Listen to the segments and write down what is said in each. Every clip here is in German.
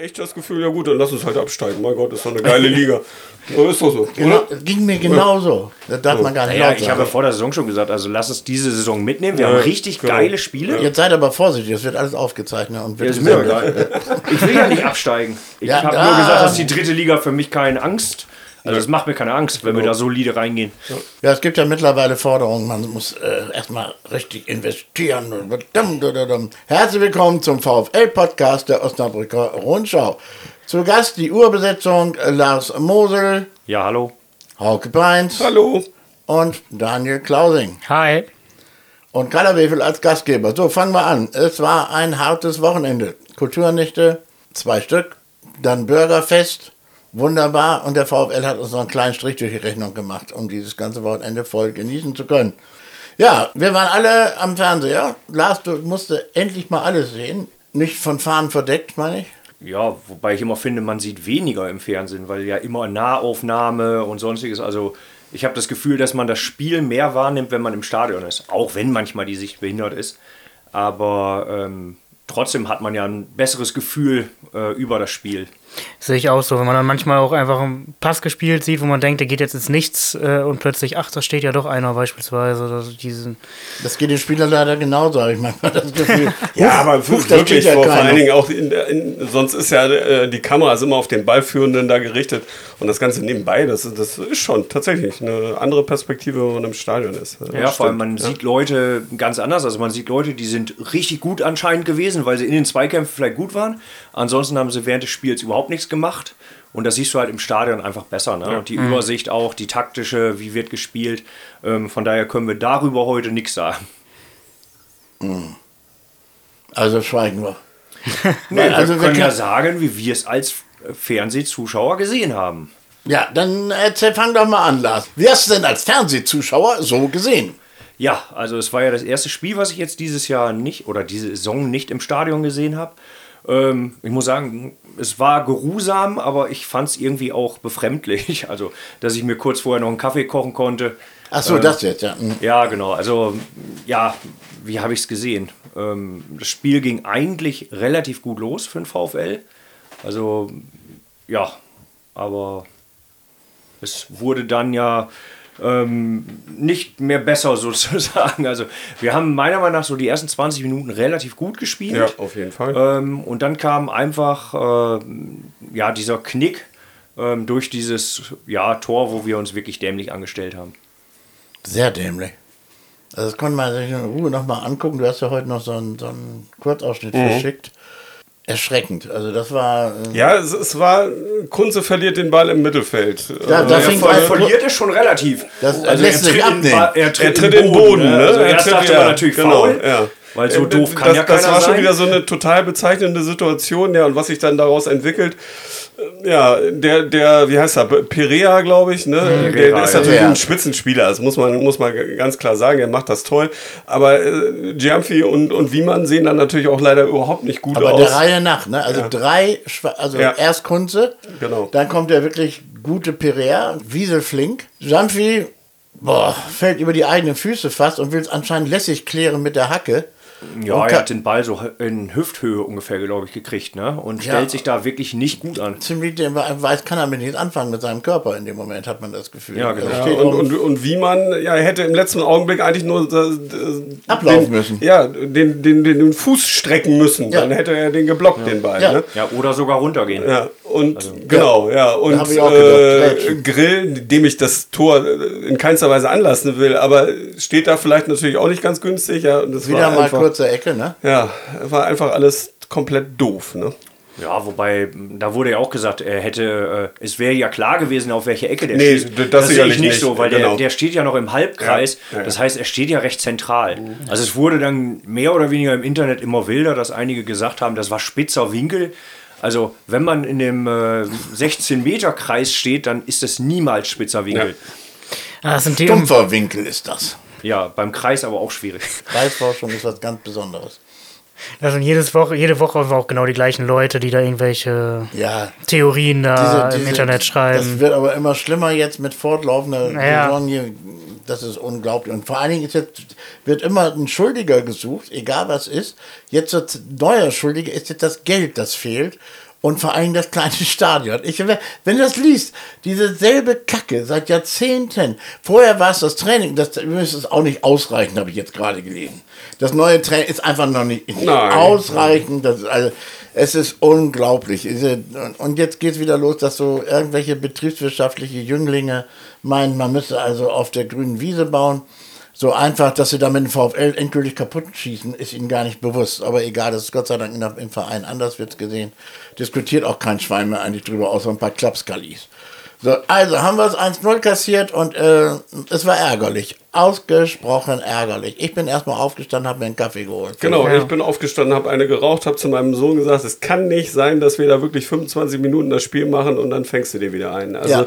echt das Gefühl, ja gut, dann lass uns halt absteigen. Mein Gott, ist doch eine geile Liga. So ist doch so. Genau, das ging mir genauso. Das darf man gar nicht Ja, laut ich habe vor der Saison schon gesagt, also lass es diese Saison mitnehmen. Wir Ja, haben richtig genau. geile Spiele. Jetzt seid aber vorsichtig, das wird alles aufgezeichnet und wird ist mir egal. Ich will ja nicht absteigen. Ich Ja, habe nur gesagt, dass die dritte Liga für mich keine Angst. Also es macht mir keine Angst, wenn wir da solide reingehen. Ja, es gibt ja mittlerweile Forderungen, man muss äh, erstmal richtig investieren. Herzlich willkommen zum VfL-Podcast der Osnabrücker Rundschau. Zu Gast die Urbesetzung äh, Lars Mosel, Ja, hallo. Hauke Beins Hallo. und Daniel Klausing. Hi. Und Carla Wefel als Gastgeber. So, fangen wir an. Es war ein hartes Wochenende. Kulturnächte, zwei Stück, dann Bürgerfest, wunderbar. Und der VfL hat uns noch einen kleinen Strich durch die Rechnung gemacht, um dieses ganze Wochenende voll genießen zu können. Ja, wir waren alle am Fernseher. Lars, du musste endlich mal alles sehen. Nicht von Fahnen verdeckt, meine ich. Ja, wobei ich immer finde, man sieht weniger im Fernsehen, weil ja immer Nahaufnahme und sonstiges. Also ich habe das Gefühl, dass man das Spiel mehr wahrnimmt, wenn man im Stadion ist. Auch wenn manchmal die Sicht behindert ist. Aber ähm, trotzdem hat man ja ein besseres Gefühl äh, über das Spiel. Sehe ich auch so. Wenn man dann manchmal auch einfach einen Pass gespielt sieht, wo man denkt, der geht jetzt ins Nichts äh, und plötzlich, ach, da steht ja doch einer beispielsweise. Oder so diesen, Das geht den Spieler leider genauso, habe ich manchmal das Gefühl. Ja, aber huch, da wirklich ja vor, vor allen Dingen auch, in, der- in, sonst ist ja äh, die Kamera ist immer auf den Ballführenden da gerichtet und das Ganze nebenbei, das, ist- das ist schon tatsächlich eine andere Perspektive, wenn man im Stadion ist. Das Ja, vor allem stimmt. man sieht Leute ganz anders. Also man sieht Leute, die sind richtig gut anscheinend gewesen, weil sie in den Zweikämpfen vielleicht gut waren. Ansonsten haben sie während des Spiels überhaupt nichts gemacht. Und das siehst du halt im Stadion einfach besser. Ne? Und die Übersicht auch, die taktische, wie wird gespielt. Ähm, von daher können wir darüber heute nichts sagen. Also schweigen wir. Nee, also wir wir können ja sagen, wie wir es als Fernsehzuschauer gesehen haben. Ja, dann erzähl, fang doch mal an, Lars. Wie hast du denn als Fernsehzuschauer so gesehen? Ja, also es war ja das erste Spiel, was ich jetzt dieses Jahr nicht oder diese Saison nicht im Stadion gesehen habe. Ähm, ich muss sagen, es war geruhsam, aber ich fand es irgendwie auch befremdlich. Also, dass ich mir kurz vorher noch einen Kaffee kochen konnte. Ach so, das jetzt, ja. Hm. Ja, genau. Also, ja, wie habe ich es gesehen? Ähm, das Spiel ging eigentlich relativ gut los für den VfL. Also, ja, aber es wurde dann ja ähm, nicht mehr besser sozusagen. Also, wir haben meiner Meinung nach so die ersten 20 Minuten relativ gut gespielt. Ja, auf jeden Fall. Ähm, und dann kam einfach äh, ja, dieser Knick ähm, durch dieses ja, Tor, wo wir uns wirklich dämlich angestellt haben. Sehr dämlich. Also das konnte man sich in Ruhe nochmal angucken. Du hast ja heute noch so einen, so einen Kurzausschnitt verschickt. Erschreckend. Also das war... äh, Ja, es, es war, Kunze verliert den Ball im Mittelfeld. Da- da Er fing ver bei- verliert es schon relativ. Das lässt sich tritt in abnehmen. Ba- er tritt, er tritt in den Boden, ne? ne? Also Er erst tritt- dachte ja, man natürlich genau, faul, ja. Weil so Äh, doof kann das, ja keiner Das war schon sein. wieder so eine total bezeichnende Situation, ja, und was sich dann daraus entwickelt. äh, Ja, der, der, wie heißt er, Perea, glaube ich, ne? der, der ist natürlich ja. ein Spitzenspieler, das muss man, muss man ganz klar sagen, er macht das toll. Aber äh, Giamfi und, und Wiemann sehen dann natürlich auch leider überhaupt nicht gut aber aus. der Reihe nach, ne? Also drei, Schwa- also Ja. erst Kunze, Genau. dann kommt der wirklich gute Perea, Wiesel flink. Jamfi, boah, fällt über die eigenen Füße fast und will es anscheinend lässig klären mit der Hacke. Ja, Und er hat den Ball so in Hüfthöhe ungefähr, glaube ich, gekriegt, ne? Und Ja. stellt sich da wirklich nicht gut an. Ziemlich, der weiß, kann er mit nichts anfangen mit seinem Körper in dem Moment, hat man das Gefühl. Ja, genau. Er Ja, und, und, und wie man, ja, er hätte im letzten Augenblick eigentlich nur äh, Ablaufen den, müssen. Ja, den, den, den, den Fuß strecken müssen. Ja. Dann hätte er den geblockt, den Ball. Ja. Ne? Ja, oder sogar runtergehen. Ja, und genau, ja. Und ich auch äh. Grill, dem ich das Tor äh, in keinster Weise anlassen will, aber steht da vielleicht natürlich auch nicht ganz günstig. Ja, und das wieder war mal einfach, kurze Ecke, ne? Ja, war einfach alles komplett doof. Ne? Ja, wobei, da wurde ja auch gesagt, er hätte, äh, es wäre ja klar gewesen, auf welche Ecke der Nee, steht. das sehe sicherlich ich nicht nicht, so, weil genau. der, der steht ja noch im Halbkreis. Ja, ja, Das ja. heißt, er steht ja recht zentral. Also es wurde dann mehr oder weniger im Internet immer wilder, dass einige gesagt haben, das war spitzer Winkel. Also wenn man in dem äh, 16-Meter-Kreis steht, dann ist das niemals spitzer Winkel. ah, das um, Dumpfer Winkel ist das. Ja, beim Kreis aber auch schwierig. Preisforschung ist was ganz Besonderes. das sind jedes Woche, jede Woche auch genau die gleichen Leute, die da irgendwelche Ja, Theorien da diese- im diese- Internet Das schreiben. wird aber immer schlimmer jetzt mit fortlaufender Ja. Saison hier. Das ist unglaublich. Und vor allen Dingen ist jetzt, wird immer ein Schuldiger gesucht, egal was ist. Jetzt wird neuer Schuldiger ist jetzt das Geld, das fehlt. Und vor allem das kleine Stadion. Ich, wenn du das liest, diese selbe Kacke seit Jahrzehnten. Vorher war es das Training, das es auch nicht ausreichen, habe ich jetzt gerade gelesen. Das neue Training ist einfach noch nicht, Nein. ausreichend. Das ist also, es ist unglaublich. Und jetzt geht es wieder los, dass so irgendwelche betriebswirtschaftliche Jünglinge meinen, man müsse also auf der grünen Wiese bauen. So einfach, dass sie damit den VfL endgültig kaputt schießen, ist ihnen gar nicht bewusst. Aber egal, das ist Gott sei Dank im Verein anders wird gesehen. Diskutiert auch kein Schwein mehr eigentlich drüber, außer ein paar Klapskalis. So, also haben wir es 1-0 kassiert und äh, es war ärgerlich. Ausgesprochen ärgerlich. Ich bin erstmal aufgestanden, habe mir einen Kaffee geholt. Genau, Ja. ich bin aufgestanden, habe eine geraucht, habe zu meinem Sohn gesagt, es kann nicht sein, dass wir da wirklich 25 Minuten das Spiel machen und dann fängst du dir wieder ein. Also Ja.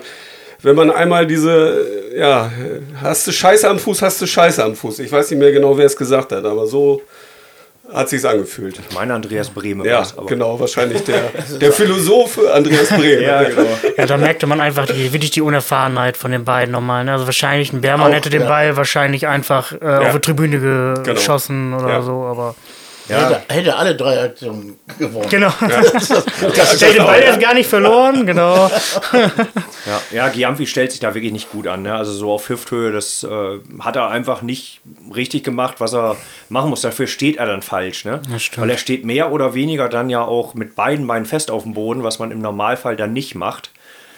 wenn man einmal diese, ja, hast du Scheiße am Fuß, hast du Scheiße am Fuß. Ich weiß nicht mehr genau, wer es gesagt hat, aber so hat sich's angefühlt. Meine Andreas Brehme Ja, aber- genau, wahrscheinlich der, der Philosoph Andreas Brehm. Ja, genau. Ja, da merkte man einfach die, wirklich die Unerfahrenheit von den beiden nochmal. Ne? Also wahrscheinlich ein Bermann Auch, hätte den ja. Ball wahrscheinlich einfach äh, auf die Tribüne ge Genau. geschossen oder Ja. so, aber Hätte, hätte alle drei Aktionen gewonnen. genau. Das, Der hat den Ball jetzt gar nicht verloren, genau. Ja, ja Giamfi stellt sich da wirklich nicht gut an. Ne? Also so auf Hüfthöhe, das äh, hat er einfach nicht richtig gemacht, was er machen muss. Dafür steht er dann falsch. Ne? Das. Weil er steht mehr oder weniger dann ja auch mit beiden Beinen fest auf dem Boden, was man im Normalfall dann nicht macht.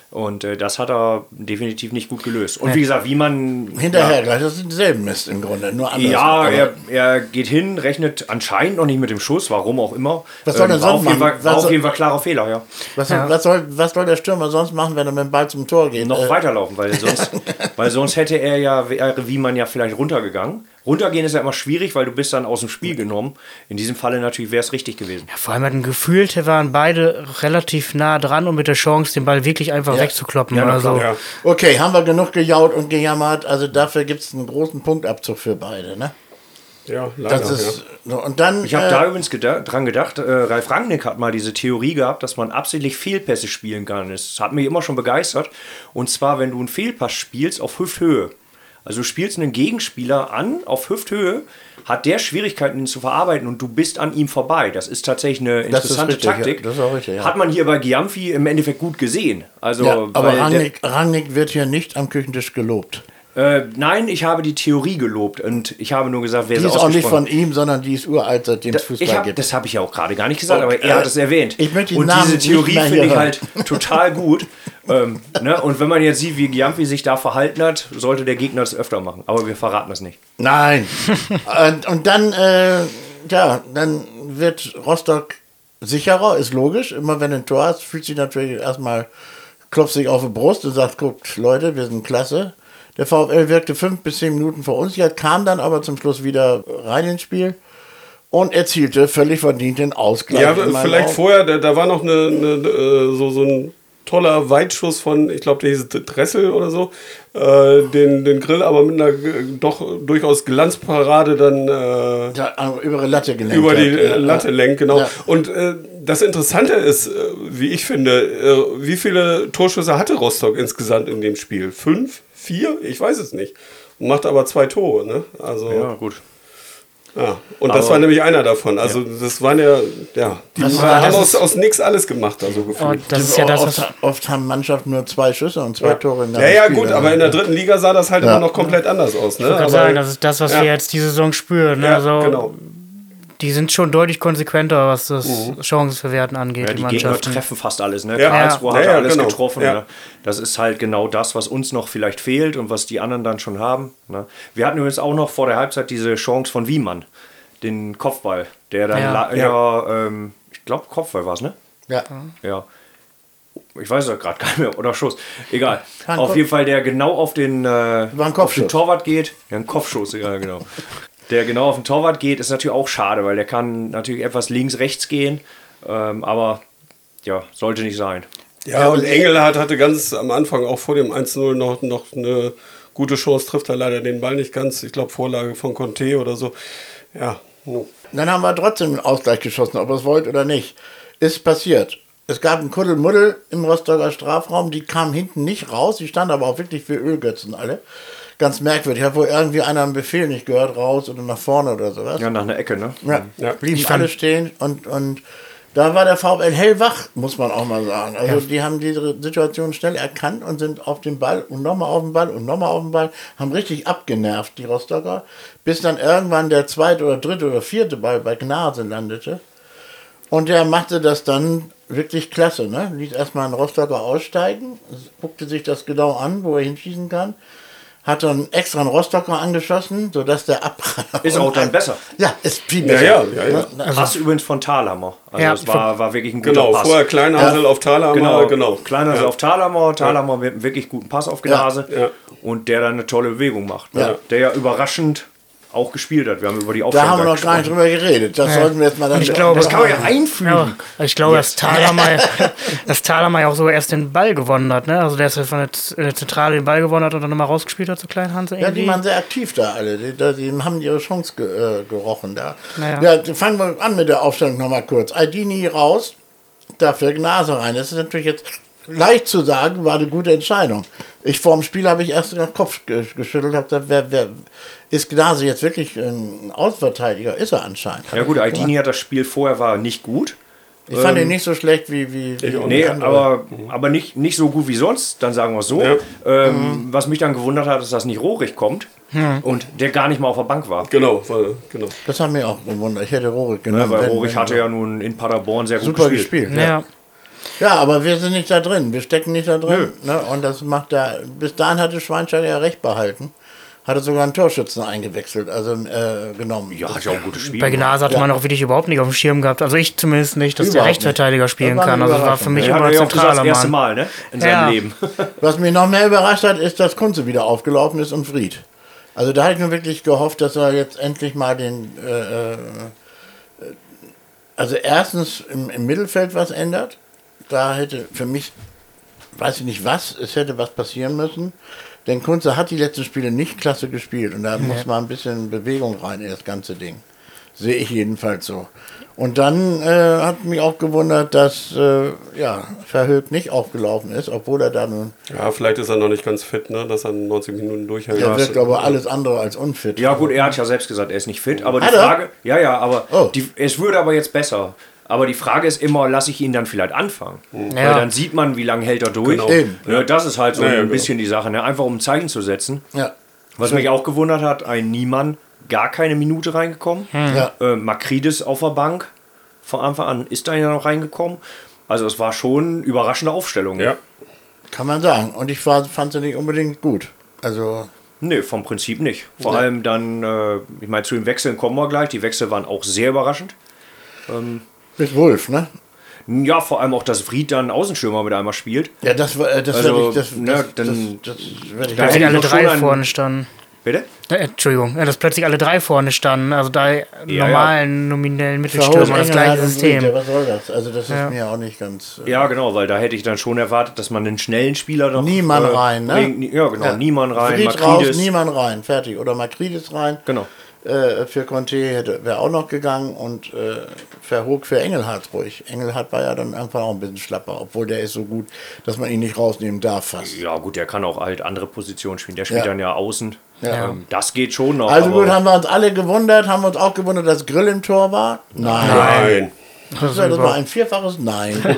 Und äh, das hat er definitiv nicht gut gelöst. Und wie gesagt, wie man. Hinterher gleich, das ist denselben Mist im Grunde, nur anders. Ja, er, er geht hin, rechnet anscheinend noch nicht mit dem Schuss, warum auch immer. Was soll er war sonst auf jeden Fall, machen? war auf jeden Fall klarer Fehler, ja. was, Ja. was, soll, was soll der Stürmer sonst machen, wenn er mit dem Ball zum Tor geht? noch Äh, weiterlaufen, weil sonst, weil sonst hätte er ja, wäre wie man ja vielleicht runtergegangen. Runtergehen ist ja immer schwierig, weil du bist dann aus dem Spiel genommen. In diesem Falle natürlich wäre es richtig gewesen. Vor allem hatten gefühlt, waren beide relativ nah dran und mit der Chance, den Ball wirklich einfach Ja. wegzukloppen. Ja, also, klar. Ja. Okay, haben wir genug gejaut und gejammert. Also dafür gibt es einen großen Punktabzug für beide. Ne? Ja, leider. Das ist, ja. so, und dann, Ich habe äh, da übrigens geda dran gedacht, äh, Ralf Rangnick hat mal diese Theorie gehabt, dass man absichtlich Fehlpässe spielen kann. Das hat mich immer schon begeistert. Und zwar, wenn du einen Fehlpass spielst auf Hüfthöhe. Also du spielst einen Gegenspieler an auf Hüfthöhe, hat der Schwierigkeiten, ihn zu verarbeiten und du bist an ihm vorbei. Das ist tatsächlich eine interessante richtig, ja. Taktik. Das ist auch richtig, ja. Hat man hier bei Giamfi im Endeffekt gut gesehen. Also, ja, aber Rangnick, Rangnick wird hier nicht am Küchentisch gelobt. Äh, nein, ich habe die Theorie gelobt und ich habe nur gesagt, wer Die ist auch nicht von ihm, sondern die ist uralt, seitdem es Fußball ich hab, gibt. das habe ich ja auch gerade gar nicht gesagt, Und, aber er hat äh, es erwähnt. ich möchte die und Namen diese Theorie finde ich halt total gut. ähm, ne? Und wenn man jetzt sieht, wie Giampi sich da verhalten hat, sollte der Gegner das öfter machen. Aber wir verraten das nicht. Nein. und, und dann, äh, ja, dann wird Rostock sicherer, ist logisch. Immer wenn du ein Tor hast, fühlt sich natürlich erstmal, klopft sich auf die Brust und sagt, guckt, Leute, wir sind klasse. Der VfL wirkte fünf bis zehn Minuten verunsichert, kam dann aber zum Schluss wieder rein ins Spiel und erzielte völlig verdient den Ausgleich. Ja, vielleicht Augen. vorher, da, da war noch eine, eine, äh, so, so ein toller Weitschuss von, ich glaube, der hieß Dressel oder so, äh, den, den Grill aber mit einer äh, doch durchaus Glanzparade dann äh, Ja, über die Latte gelenkt. über die äh, Ja, Latte lenkt, genau. Ja. Und äh, das Interessante ist, wie ich finde, wie viele Torschüsse hatte Rostock insgesamt in dem Spiel? Fünf? Vier? Ich weiß es nicht. Und macht aber zwei Tore, ne? Also, ja. gut. Und das Aber- war nämlich einer davon. Also, das waren ja, ja, die Das haben war- das aus, aus nichts alles gemacht, also Und gefühlt. das ist ja das, was. oft, oft haben Mannschaften nur zwei Schüsse und zwei Tore in der Ja, ja, Spiel. gut, aber in der dritten Liga sah das halt Ja. immer noch komplett anders aus. Ne? Ich kann Aber- sagen, das ist das, was ja. wir jetzt diese Saison spüren. Ne? ja, also, genau. Die sind schon deutlich konsequenter, was das Chancenverwerten angeht, Ja, die die Gegner treffen fast alles. Ne? Ja. Karlsruhe Ja, hat ja, alles genau. getroffen. Ja. Ne? Das ist halt genau das, was uns noch vielleicht fehlt und was die anderen dann schon haben. Ne? Wir hatten übrigens auch noch vor der Halbzeit diese Chance von Wiemann, den Kopfball, der dann Ja. Ja. ähm, ich glaube Kopfball war es, ne? Ja. Ja. Ich weiß es gerade gar nicht mehr. Oder Schuss. Egal. Auf jeden Fall, der genau auf den, äh, auf den. Torwart geht. Ja, ein Kopfschuss, ja, genau. Der genau auf den Torwart geht, ist natürlich auch schade, weil der kann natürlich etwas links, rechts gehen. Ähm, aber ja, sollte nicht sein. Ja, und Engelhardt hatte ganz am Anfang auch vor dem 1-0 noch, noch eine gute Chance, trifft er leider den Ball nicht ganz. Ich glaube, Vorlage von Conte oder so. Ja. Dann haben wir trotzdem einen Ausgleich geschossen, ob ihr es wollt oder nicht. Ist passiert. Es gab einen Kuddelmuddel im Rostocker Strafraum, die kamen hinten nicht raus, die standen aber auch wirklich für Ölgötzen alle. Ganz merkwürdig. Hat wohl irgendwie einer einen Befehl nicht gehört, raus oder nach vorne oder sowas. Ja, nach einer Ecke, ne? Ja, Ja. blieben Ich alle stehen und, und Da war der VfL hellwach, muss man auch mal sagen. Also die haben diese Situation schnell erkannt und sind auf den Ball und nochmal auf den Ball und nochmal auf den Ball, haben richtig abgenervt, die Rostocker, bis dann irgendwann der zweite oder dritte oder vierte Ball bei Gnase landete. Und der machte das dann wirklich klasse. Ne? Ließ erstmal einen Rostocker aussteigen, guckte sich das genau an, wo er hinschießen kann. Hat dann extra einen Rostocker angeschossen, sodass der Abpraller. Ist auch dann besser. Ja, ist viel Ja, besser. ja, ja, ja. Ne? Pass übrigens von Thalhammer. Also Ja, es war, war wirklich ein guter Genau, Pass. vorher Kleinhansel auf Thaler, Genau, genau. Kleiner ist ja. auf Thalhammer, Thalhammer mit einem wirklich guten Pass auf Gnase Ja. und der dann eine tolle Bewegung macht. Ja. Der ja überraschend auch gespielt hat. Wir haben über die Da Aufstellung haben wir noch gar nicht drüber geredet. Das sollten wir jetzt mal dann. Ich glaube, Das kann man ja einfügen. Ja, ich glaube, dass Thalermeier, dass Thalermeier auch sogar erst den Ball gewonnen hat. Ne? Also der ist ja von der Z- in der Zentrale den Ball gewonnen hat und dann nochmal rausgespielt hat zu Kleinhanse Ja, die waren sehr aktiv da alle. Die, die, die haben ihre Chance ge, äh, gerochen da. Naja. Ja, fangen wir an mit der Aufstellung nochmal kurz. Aldini raus, dafür Gnase rein. Das ist natürlich jetzt leicht zu sagen, war eine gute Entscheidung. Ich vor dem Spiel habe ich erst den Kopf ge- geschüttelt, habe gesagt, wer, wer ist Gnase jetzt wirklich ein Ausverteidiger? Ist er anscheinend. Ja gut, Aldini hat das Spiel vorher war nicht gut. Ich fand ihn nicht so schlecht wie, wie, wie Nee, andere. aber, aber nicht, nicht so gut wie sonst, dann sagen wir es so. Ja. Ähm, Was mich dann gewundert hat, ist, dass nicht Rohrig kommt und der gar nicht mal auf der Bank war. Genau, weil, genau. Das hat mich auch gewundert. Ich hätte Rohrig genommen. weil wenn- Rohrig hatte ja nun in Paderborn sehr gut super gespielt. gespielt. ja. Ja, aber wir sind nicht da drin. Wir stecken nicht da drin. Ne? Und das macht da. Bis dahin hatte Schweinsteiger ja recht behalten. Hatte sogar einen Torschützen eingewechselt, also äh, genommen. Ja, hat ja auch ein gutes Spiel. Bei Gnase hatte Ja. man auch wirklich überhaupt nicht auf dem Schirm gehabt. Also ich zumindest nicht, dass der Überhaupt Rechtsverteidiger spielen Das kann. Also es war für mich Er immer ein ja zentraler das erste Mann. Mal ne? in seinem Ja. Leben. Was mich noch mehr überrascht hat, ist, dass Kunze wieder aufgelaufen ist und Fried. Also da habe ich mir wirklich gehofft, dass er jetzt endlich mal den. Äh, äh, also erstens im, im Mittelfeld was ändert. Da hätte für mich, weiß ich nicht was, es hätte was passieren müssen. Denn Kunze hat die letzten Spiele nicht klasse gespielt und da muss mal ein bisschen Bewegung rein in das ganze Ding. Sehe ich jedenfalls so. Und dann äh, hat mich auch gewundert, dass äh, ja, Verhüllt nicht aufgelaufen ist, obwohl er da nun. Ja, vielleicht ist er noch nicht ganz fit, ne, dass er 90 Minuten durchhält. Er wirkt aber alles andere als unfit. Ja gut, er hat ja selbst gesagt, er ist nicht fit. Aber die Hat er? Frage, ja, ja, aber Oh. die, es würde aber jetzt besser. Aber die Frage ist immer, lasse ich ihn dann vielleicht anfangen? Weil Ja. dann sieht man, wie lange hält er durch. Genau. Ne, das ist halt so Ja, ja, ein genau. bisschen die Sache, ne? einfach um ein Zeichen zu setzen. Ja. Was mich auch gewundert hat, ein Niemann, gar keine Minute reingekommen. Ja. Äh, Makridis auf der Bank von Anfang an ist da ja noch reingekommen. Also es war schon eine überraschende Aufstellung. Ja. Kann man sagen. Und ich war, fand sie nicht unbedingt gut. Also, Nee, vom Prinzip nicht. Vor Ja. allem dann, äh, ich meine, zu den Wechseln kommen wir gleich. Die Wechsel waren auch sehr überraschend. Mit Wolf, ne? Ja, vor allem auch, dass Fried dann Außenstürmer mit einmal spielt. Ja, das war äh, das Also, werde ich. Das, ne, das, dann- das, das werde ich Da Plötzlich hätte ich alle drei einen- vorne standen. Bitte? Äh, Entschuldigung, ja, dass plötzlich alle drei vorne standen. Also drei Ja, normalen, nominellen Verholt, Mittelstürmer, das gleiche Ja, System. was soll das? Also, das ist Ja. mir auch nicht ganz. äh, Ja, genau, weil da hätte ich dann schon erwartet, dass man einen schnellen Spieler noch. Niemann rein, ne? bringt. Ja, genau, Niemann rein, Fried raus, niemand rein, fertig. Oder Makridis rein. Genau. Äh, für Conte hätte- wäre auch noch gegangen und äh, Verhoog für Engelhardt ruhig. Engelhardt war ja dann einfach auch ein bisschen schlapper, obwohl der ist so gut, dass man ihn nicht rausnehmen darf fast. Ja, gut, der kann auch halt andere Positionen spielen. Der spielt Ja. dann ja außen. Ja. Ähm, das geht schon noch. Also gut, haben wir uns alle gewundert, haben uns auch gewundert, dass Grill im Tor war? Nein. Nein. Das, das war ein vierfaches Nein.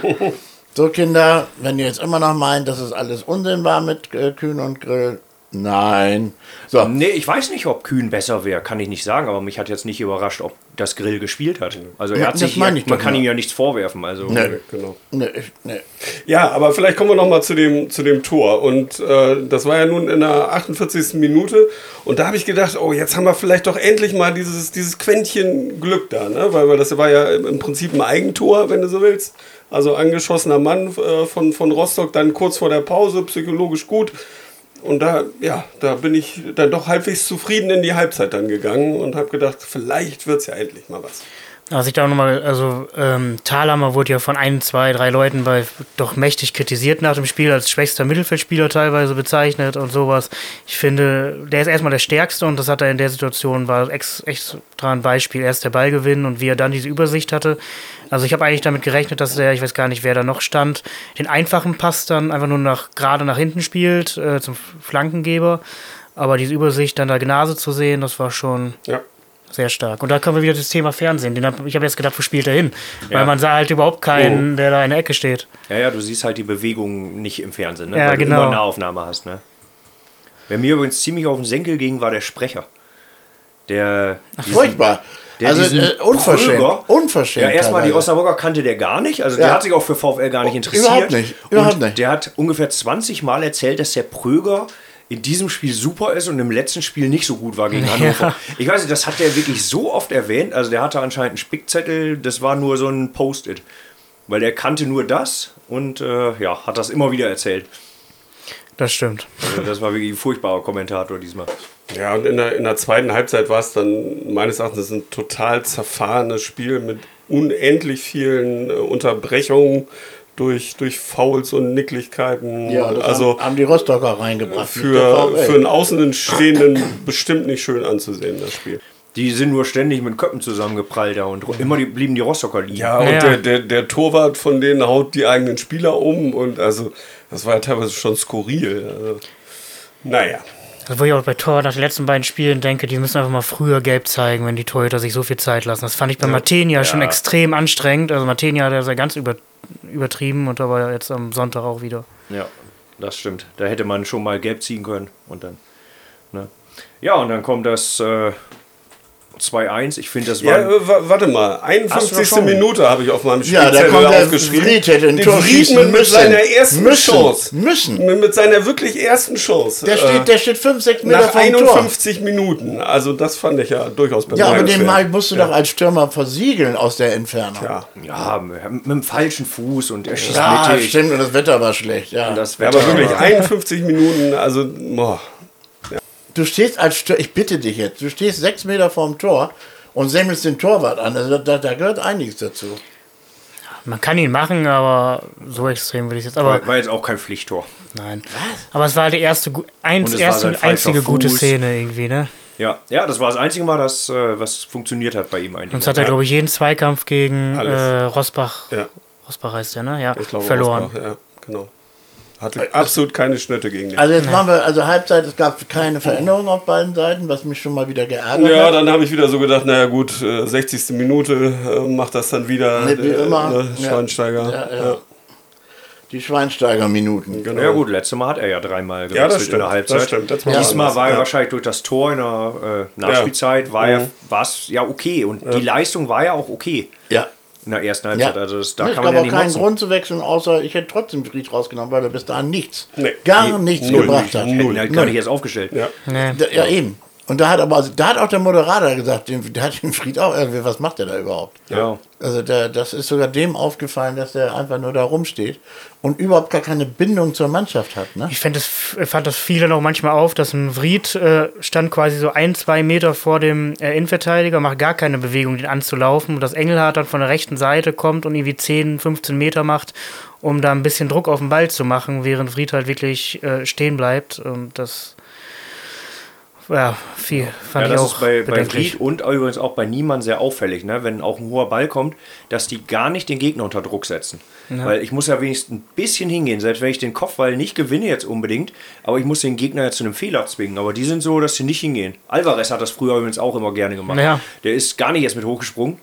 so Kinder, wenn ihr jetzt immer noch meint, dass es alles Unsinn war mit äh, Kühn und Grill, nein. So, Nee, ich weiß nicht, ob Kühn besser wäre, kann ich nicht sagen, aber mich hat jetzt nicht überrascht, ob das Grill gespielt hat. Also er hat das sich, meine ich man doch kann ihm ja nichts vorwerfen. Also Nee. Genau. ne, ich- ne. Ja, aber vielleicht kommen wir noch mal zu dem, zu dem Tor. Und äh, das war ja nun in der 48. Minute. Und da habe ich gedacht, oh, jetzt haben wir vielleicht doch endlich mal dieses, dieses Quäntchen Glück da. Ne? Weil, weil das war ja im Prinzip ein Eigentor, wenn du so willst. Also angeschossener Mann äh, von, von Rostock, dann kurz vor der Pause, psychologisch gut. Und da, ja, da bin ich dann doch halbwegs zufrieden in die Halbzeit dann gegangen und habe gedacht, vielleicht wird es ja endlich mal was. Was ich da nochmal, also ähm, Thalhammer wurde ja von ein, zwei, drei Leuten bei doch mächtig kritisiert nach dem Spiel, als schwächster Mittelfeldspieler teilweise bezeichnet und sowas. Ich finde, der ist erstmal der Stärkste und das hat er in der Situation, war ex, extra ein Beispiel. Erst der Ballgewinn und wie er dann diese Übersicht hatte. Also ich habe eigentlich damit gerechnet, dass er, ich weiß gar nicht, wer da noch stand, den einfachen Pass dann einfach nur nach, gerade nach hinten spielt, äh, zum Flankengeber. Aber diese Übersicht, dann da Gnase zu sehen, das war schon Ja. Sehr stark. Und da kommen wir wieder das Thema Fernsehen. Den hab, ich habe jetzt gedacht, wo spielt er hin? Ja. Weil man sah halt überhaupt keinen, Oh. der da in der Ecke steht. Ja, ja, du siehst halt die Bewegung nicht im Fernsehen, ne? Ja, weil genau. du immer Nahaufnahme hast. Ne? Wer mir übrigens ziemlich auf den Senkel ging, war der Sprecher. Der diesen- Furchtbar. Der also äh, unverschämt. Pröger- Unverschämt. Ja, erstmal die. Osnabrücker kannte der gar nicht. Also Ja. der hat sich auch für VfL gar nicht interessiert. überhaupt nicht, überhaupt und nicht. Der hat ungefähr 20 Mal erzählt, dass der Pröger in diesem Spiel super ist und im letzten Spiel nicht so gut war gegen Hannover. Ich weiß nicht, das hat der wirklich so oft erwähnt. Also der hatte anscheinend einen Spickzettel, das war nur so ein Post-it. Weil der kannte nur das und äh, ja, hat das immer wieder erzählt. Das stimmt. Also das war wirklich ein furchtbarer Kommentator diesmal. Ja, und in der, in der zweiten Halbzeit war es dann meines Erachtens ein total zerfahrenes Spiel mit unendlich vielen äh, Unterbrechungen durch, durch Fouls und Nicklichkeiten. Ja, das also haben, haben die Rostocker reingebracht. für, für einen Außenstehenden bestimmt nicht schön anzusehen, das Spiel. Die sind nur ständig mit Köppen zusammengeprallt da und immer die, blieben die Rostocker liegen. Ja, und Ja. Der, der, der Torwart von denen haut die eigenen Spieler um und also das war ja teilweise schon skurril. Also, naja. Also, wo ich auch bei Tor nach den letzten beiden Spielen denke, die müssen einfach mal früher gelb zeigen, wenn die Torhüter sich so viel Zeit lassen. Das fand ich bei Matenia schon extrem anstrengend. Also Matenia hat das ja ganz über, übertrieben und da war ja jetzt am Sonntag auch wieder. Ja, das stimmt. Da hätte man schon mal gelb ziehen können und dann. Ne? Ja, und dann kommt das äh, 2-1. Ich finde, das war. Ja, äh, wa- warte mal, Hast du 51. schon? Minute habe ich auf meinem Ja, da Spielzettel kommt der aufgeschrieben. Fried hätte ein Tor schießen mit müssen. seiner ersten Müssen. Chance. Müssen. Mit, seiner wirklich ersten Chance. Der Äh, steht, der steht 5, 6 Meter nach vom 51 Minuten. Also das fand ich ja durchaus Tor. Ja, aber den bemerkenswert. Mal musst du doch als Stürmer versiegeln aus der Entfernung. Ja. ja, mit, mit dem falschen Fuß und er schießt Ja, mittig. stimmt, und das Wetter war schlecht. Ja. Das Ja, Wetter aber wirklich war- 51 Minuten, also boah. Du stehst als Stürmer, ich bitte dich jetzt, du stehst 6 Meter vorm Tor und semmelst den Torwart an. Also da, da gehört einiges dazu. Man kann ihn machen, aber so extrem würde ich jetzt. Aber war, war jetzt auch kein Pflichttor. nein. Aber es war die erste, eins, Und erste und falscher einzige gute. Szene irgendwie, ne? Ja, ja, das war das einzige Mal, das, äh, was funktioniert hat bei ihm eigentlich. Sonst hat er, glaube ich, jeden Zweikampf gegen äh, Rosbach, Ja, Rosbach heißt der, ne? Ja, ich glaube verloren. Rosbach, ja, genau. Hatte absolut keine Schnitte gegen den. Also jetzt machen wir, also Halbzeit, es gab keine Veränderung auf beiden Seiten, was mich schon mal wieder geärgert Ja, hat. dann habe ich wieder so gedacht, naja gut, äh, 60. Minute äh, macht das dann wieder Ne, wie äh, immer. ne, Ja. Schweinsteiger. Ja, ja. Die Schweinsteiger-Minuten. Genau. Ja gut, letztes Mal hat er ja dreimal gewechselt Ja, das in stimmt, der Halbzeit. das stimmt, das war Diesmal anders, war er ja. wahrscheinlich durch das Tor in der äh, Nachspielzeit, war Mhm. ja, es ja okay. Und die Leistung war ja auch okay Ja. In der ersten ja. Halbzeit. Also das, da es kann man ja auch nicht keinen. Grund zu wechseln, außer ich hätte trotzdem Fried rausgenommen, weil er bis dahin nichts, Nee. gar Nee, nichts null, gebracht hat. null. Hätten halt gar nicht erst aufgestellt. Ja. Nee. Da- Ja, eben. Und da hat aber, also, da hat auch der Moderator gesagt, dem, der hat den Fried auch irgendwie, was macht der da überhaupt? Ja. Also der, das ist sogar dem aufgefallen, dass der einfach nur da rumsteht und überhaupt gar keine Bindung zur Mannschaft hat. Ne? Ich fand das, fand das viele noch manchmal auf, dass ein Vried äh, stand quasi so ein, zwei Meter vor dem äh, Innenverteidiger, macht gar keine Bewegung, den anzulaufen. Und dass Engelhardt dann von der rechten Seite kommt und irgendwie 10, 15 Meter macht, um da ein bisschen Druck auf den Ball zu machen, während Vried halt wirklich äh, stehen bleibt. Und das ja, viel fand Ja, ich das auch ist bei, bei bedenklich. Fried und übrigens auch bei Niemann sehr auffällig, ne? wenn auch ein hoher Ball kommt, dass die gar nicht den Gegner unter Druck setzen. Weil ich muss ja wenigstens ein bisschen hingehen, selbst wenn ich den Kopfball nicht gewinne jetzt unbedingt, aber ich muss den Gegner ja zu einem Fehler zwingen. Aber die sind so, dass sie nicht hingehen. Alvarez hat das früher übrigens auch immer gerne gemacht. Ja. Der ist gar nicht erst mit hochgesprungen.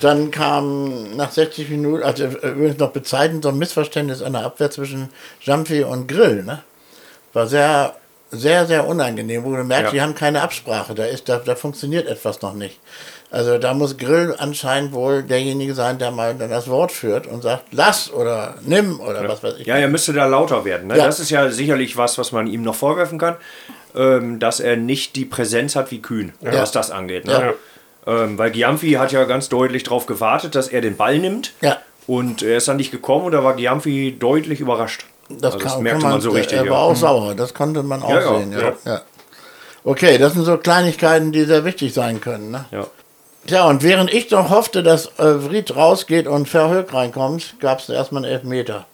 Dann kam nach 60 Minuten, also äh, übrigens noch bezeichnend, so ein Missverständnis an der Abwehr zwischen Jumpy und Grill. Ne? War sehr, sehr, sehr unangenehm, wo du merkst, Ja. die haben keine Absprache, da, ist, da, da funktioniert etwas noch nicht. Also da muss Grill anscheinend wohl derjenige sein, der mal dann das Wort führt und sagt, lass oder nimm oder was weiß ich. Ja, er müsste da lauter werden. Ne? Ja. Das ist ja sicherlich was, was man ihm noch vorwerfen kann, ähm, dass er nicht die Präsenz hat wie Kühn, was das angeht. Ne? Ja. Ähm, weil Giamfi hat ja ganz deutlich darauf gewartet, dass er den Ball nimmt. Ja. Und er ist dann nicht gekommen und da war Giamfi deutlich überrascht. Das, Also kann, merkte kann man so richtig. Er war ja. auch sauer, das konnte man auch Ja, sehen. Ja. Okay, das sind so Kleinigkeiten, die sehr wichtig sein können. Ne? Ja. Tja, und während ich noch hoffte, dass äh, Vried rausgeht und Verhoek reinkommt, gab es erstmal einen Elfmeter.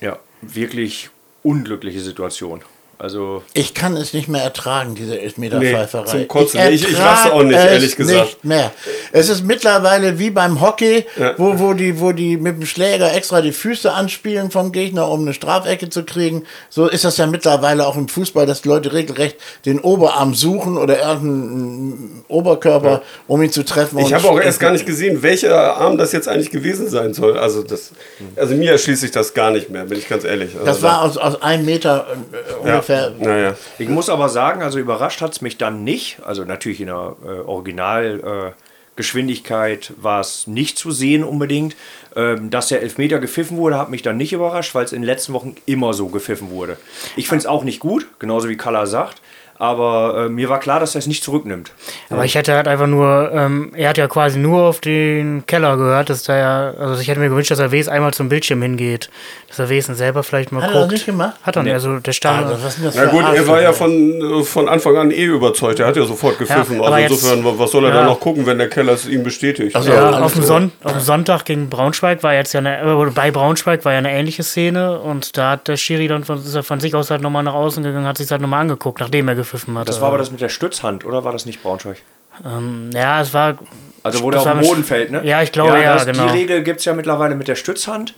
ja, wirklich unglückliche Situation. Also, Ich kann es nicht mehr ertragen, diese Elfmeterpfeiferei. Nee, zum Kotzen. Ich- ich ertrag raff's auch nicht, ehrlich gesagt. Nicht mehr. Es ist mittlerweile wie beim Hockey, Ja. wo, wo, die, wo die mit dem Schläger extra die Füße anspielen vom Gegner, um eine Strafecke zu kriegen. So ist das ja mittlerweile auch im Fußball, dass die Leute regelrecht den Oberarm suchen oder irgendeinen Oberkörper, um ihn zu treffen. Ich habe auch erst gar nicht gesehen, welcher Arm das jetzt eigentlich gewesen sein soll. Also, das, also mir erschließt sich das gar nicht mehr, bin ich ganz ehrlich. Also Das war aus, aus einem Meter äh, ja, ungefähr. Naja. ich muss aber sagen, also überrascht hat es mich dann nicht. Also natürlich in der äh, Originalgeschwindigkeit äh, Geschwindigkeit war es nicht zu sehen unbedingt. Ähm, dass der Elfmeter gepfiffen wurde, hat mich dann nicht überrascht, weil es in den letzten Wochen immer so gepfiffen wurde. Ich finde es auch nicht gut, genauso wie Kalla sagt. Aber äh, mir war klar, dass er es nicht zurücknimmt. Aber ich hätte halt einfach nur, ähm, er hat ja quasi nur auf den Keller gehört, dass da ja, also ich hätte mir gewünscht, dass er Wes einmal zum Bildschirm hingeht. Dass er Wesen selber vielleicht mal Hat er guckt. das nicht gemacht? Hat er nicht, also der stand. Also, das Na gut, er war ja von, äh, von Anfang an eh überzeugt. Er hat ja sofort gepfiffen. aber also jetzt- insofern, was soll er ja. da noch gucken, wenn der Keller es ihm bestätigt? Ach so. ja, auf, dem. Son auf dem Sonntag gegen Braunschweig war jetzt ja eine, äh, bei Braunschweig war ja eine ähnliche Szene und da hat der Schiri dann von, ist er von sich aus halt nochmal nach außen gegangen, hat sich halt nochmal angeguckt, nachdem er gepfiffen hat. Das war aber das mit der Stützhand, oder war das nicht Braunschweig? Ähm, ja, es war. Also wo der das auf dem Boden fällt, ne? Ja, ich glaube, ja, das, genau. Die Regel gibt es ja mittlerweile mit der Stützhand,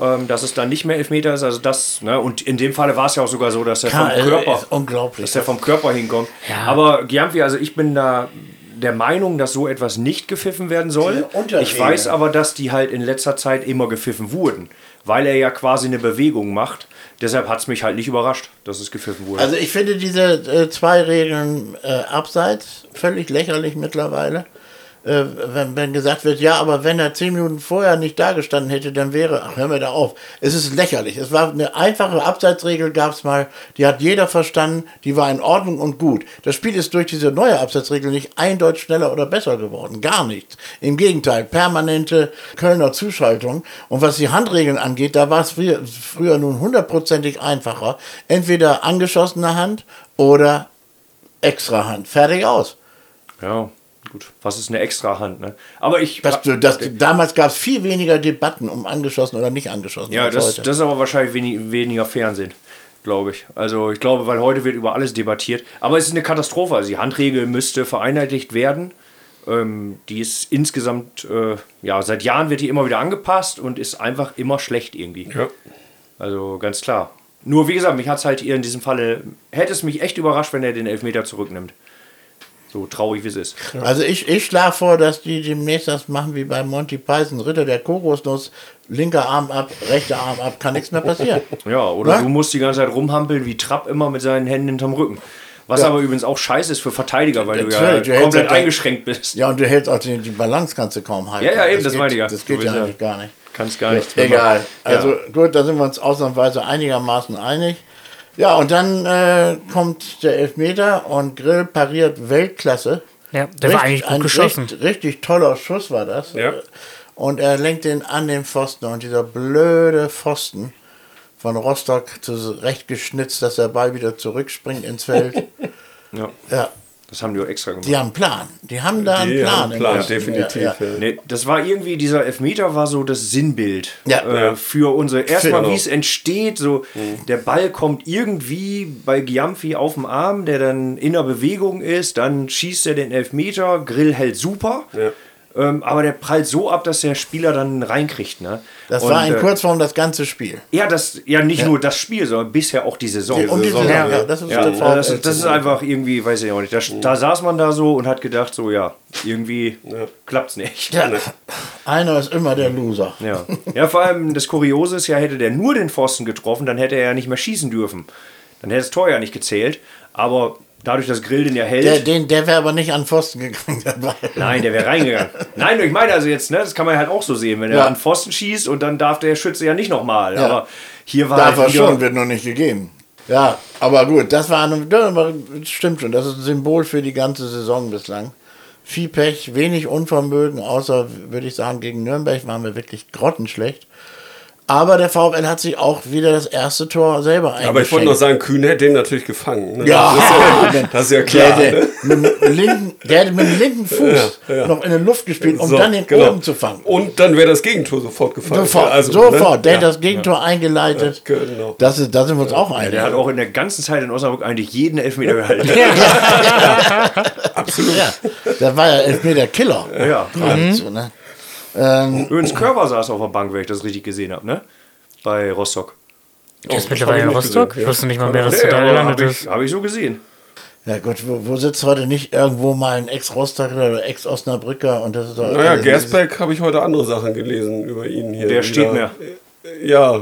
ähm, dass es dann nicht mehr Elfmeter ist. Also das, ne? Und in dem Falle war es ja auch sogar so, dass er vom Ja, also, Körper, ist unglaublich. dass der vom Körper hinkommt. Ja. Aber Giampi, also ich bin da der Meinung, dass so etwas nicht gepfiffen werden soll. Ich weiß aber, dass die halt in letzter Zeit immer gepfiffen wurden, weil er ja quasi eine Bewegung macht. Deshalb hat es mich halt nicht überrascht, dass es gepfiffen wurde. Also ich finde diese äh, zwei Regeln äh, abseits völlig lächerlich mittlerweile. Äh, wenn, wenn gesagt wird, ja, aber wenn er zehn Minuten vorher nicht da gestanden hätte, dann wäre, ach, hör mir da auf. Es ist lächerlich. Es war eine einfache Abseitsregel, gab es mal, die hat jeder verstanden, die war in Ordnung und gut. Das Spiel ist durch diese neue Abseitsregel nicht eindeutig schneller oder besser geworden. Gar nichts. Im Gegenteil, permanente Kölner Zuschaltung. Und was die Handregeln angeht, da war es früher, früher nun hundertprozentig einfacher. Entweder angeschossene Hand oder extra Hand. Fertig aus. ja, gut. Was ist eine extra Hand, ne? Aber ich. Das, das, damals gab es viel weniger Debatten um angeschossen oder nicht angeschossen Ja, als das, heute. das ist aber wahrscheinlich wenig, weniger Fernsehen, glaube ich. Also ich glaube, weil heute wird über alles debattiert. Aber es ist eine Katastrophe. Also die Handregel müsste vereinheitlicht werden. Ähm, die ist insgesamt, äh, ja, seit Jahren wird die immer wieder angepasst und ist einfach immer schlecht irgendwie. Ja. Also ganz klar. Nur wie gesagt, mich hat es halt hier in diesem Falle, hätte es mich echt überrascht, wenn er den Elfmeter zurücknimmt. So traurig wie es ist. Also ich, ich schlage vor, dass die demnächst das machen wie bei Monty Python, Ritter der Kokosnuss, linker Arm ab, rechter Arm ab, kann nichts mehr passieren. Ja, oder Was? du musst die ganze Zeit rumhampeln wie Trapp immer mit seinen Händen hinterm Rücken. Was Ja. aber übrigens auch scheiße ist für Verteidiger, weil du ja du komplett eingeschränkt bist. Ja, und du hältst auch die, die Balance kannst du kaum halten. Ja, ja, eben, das geht, meine ich ja. Das geht ja eigentlich gar nicht. Kannst gar nichts mehr Egal. machen. Also gut, da sind wir uns ausnahmsweise einigermaßen einig. Ja, und dann äh, kommt der Elfmeter und Grill pariert Weltklasse. Ja, der war eigentlich gut ein geschossen. Richtig, richtig toller Schuss war das. Ja. Und er lenkt den an den Pfosten. Und dieser blöde Pfosten von Rostock zurecht geschnitzt, dass der Ball wieder zurückspringt ins Feld. Ja, ja, das haben die auch extra gemacht. die haben einen Plan. Die haben da einen Die Plan. haben einen Plan, definitiv. Ja, ja. Nee, das war irgendwie, dieser Elfmeter war so das Sinnbild Ja. äh, für unsere, erstmal Genau. wie es entsteht, so der Ball kommt irgendwie bei Giamfi auf dem Arm, der dann in der Bewegung ist, dann schießt er den Elfmeter, Grill hält super, Ja. Ähm, aber der prallt so ab, dass der Spieler dann reinkriegt. Ne? Das Und, war in äh, Kurzform das ganze Spiel. Ja, das, ja nicht nur das Spiel, sondern bisher auch die Saison. Und die Saison, ja. ja, das ist Ja, das, das ist einfach irgendwie, weiß ich auch nicht. Da, da saß man da so und hat gedacht, so ja, irgendwie klappt's nicht. Ja, einer ist immer der Loser. Ja. ja, vor allem das Kuriose ist ja, hätte der nur den Pfosten getroffen, dann hätte er ja nicht mehr schießen dürfen. Dann hätte das Tor ja nicht gezählt. Aber dadurch, dass Grill den ja hält, Der, den, der wäre aber nicht an Pfosten gegangen. Ball. nein, der wäre reingegangen. Nein, ich meine also jetzt, ne, das kann man halt auch so sehen, wenn er Ja. an Pfosten schießt und dann darf der Schütze ja nicht nochmal. Ja. Aber hier war Darf er halt wieder, schon, wird noch nicht gegeben. Ja, aber gut, das war eine, das stimmt schon, das ist ein Symbol für die ganze Saison bislang. Viel Pech, wenig Unvermögen, außer, würde ich sagen, gegen Nürnberg waren wir wirklich grottenschlecht. Aber der VfL hat sich auch wieder das erste Tor selber eingeschenkt. Aber ich wollte noch sagen, Kühn hätte den natürlich gefangen. Ne? Ja, das ist ja, das ist ja klar. Der, ne? der, mit dem linken, der hätte mit dem linken Fuß Ja, ja. noch in der Luft gespielt, um So, dann den genau. oben zu fangen. Und dann wäre das Gegentor sofort gefallen. Sofort, Also, sofort. Ne? Der ja. hat das Gegentor eingeleitet. Ja, genau. Das ist, da sind wir uns auch einig. Der hat auch in der ganzen Zeit in Osnabrück eigentlich jeden Elfmeter gehalten. Absolut. ja, das war ja Elfmeter Killer. Ja. Geradezu, ne? Ähm, Übrigens, Körper saß auf der Bank, wenn ich das richtig gesehen habe, ne? Bei Rostock. Der ist das mittlerweile in Rostock. Ich wusste nicht mal mehr, dass Nee, der da gelandet habe ist. ich, hab ich so gesehen. ja gut, wo, wo sitzt heute nicht irgendwo mal ein Ex-Rostocker oder Ex-Osnabrücker und das ist doch Naja, Gersbeck habe ich heute andere Sachen gelesen über ihn hier. Der steht mehr. Ja, äh,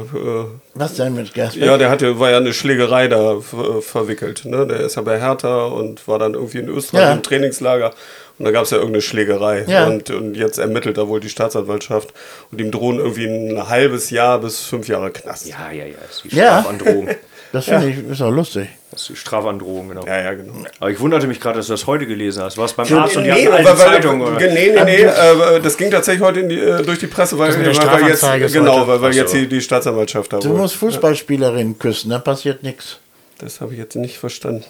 Was denn mit Gersbeck? ja, der hatte, war ja eine Schlägerei da ver verwickelt. Ne? Der ist ja bei Hertha und war dann irgendwie in Österreich Ja. im Trainingslager. Und da gab es ja irgendeine Schlägerei. Ja. Und, und jetzt ermittelt da wohl die Staatsanwaltschaft. Und ihm drohen irgendwie ein halbes Jahr bis fünf Jahre Knast. Ja, ja, ja. Das ist die Ja. Strafandrohung. Das finde ich ist auch lustig. Das ist die Strafandrohung, genau. Ja, ja, genau. Aber ich wunderte mich gerade, dass du das heute gelesen hast. Was beim Nee, Arzt und die Nee, hatten Zeitung, oder? nee, nee, nee, äh, das ging tatsächlich heute in die, äh, durch die Presse, weil, der weil, weil jetzt, genau, weil, weil so. jetzt die, die Staatsanwaltschaft da Du wohl. musst Fußballspielerinnen küssen, dann passiert nichts. Das habe ich jetzt nicht verstanden.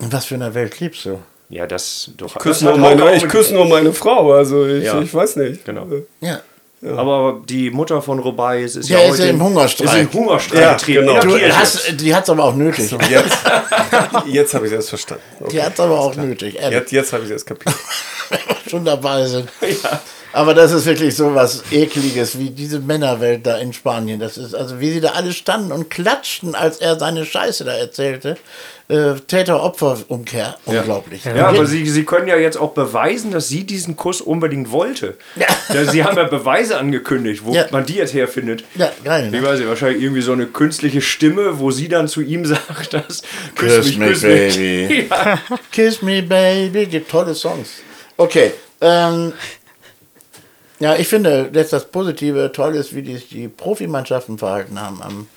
In was für einer Welt lebst du? Ja, das doch. Küss das nur meine, ich küsse nur meine Frau, also ich, Ja. ich weiß nicht. Genau. Ja. Aber die Mutter von Rubeis ist Ja, ja, ist heute ja im Hungerstreik. Ist im Hungerstreik Ja, genau. Du hast, die hat es aber auch nötig. Jetzt, jetzt habe ich es erst verstanden. Okay. Die hat es aber auch nötig. Ehrlich. Jetzt, jetzt habe ich es erst kapiert. schon dabei sind. Aber das ist wirklich so was Ekliges, wie diese Männerwelt da in Spanien. Das ist, also wie sie da alle standen und klatschten, als er seine Scheiße da erzählte. Äh, Täter-Opfer-Umkehr. Unglaublich. Ja, aber sie, sie können ja jetzt auch beweisen, dass sie diesen Kuss unbedingt wollte. Ja. Sie haben ja Beweise angekündigt, wo Ja. man die jetzt herfindet. Ja, geil, ne? Ich weiß nicht, wahrscheinlich irgendwie so eine künstliche Stimme, wo sie dann zu ihm sagt, dass Kiss me, baby. Ja. Kiss me, baby. Die tolle Songs. Okay. Ähm, ja, ich finde, dass das Positive toll ist, wie die, die Profimannschaften verhalten haben am,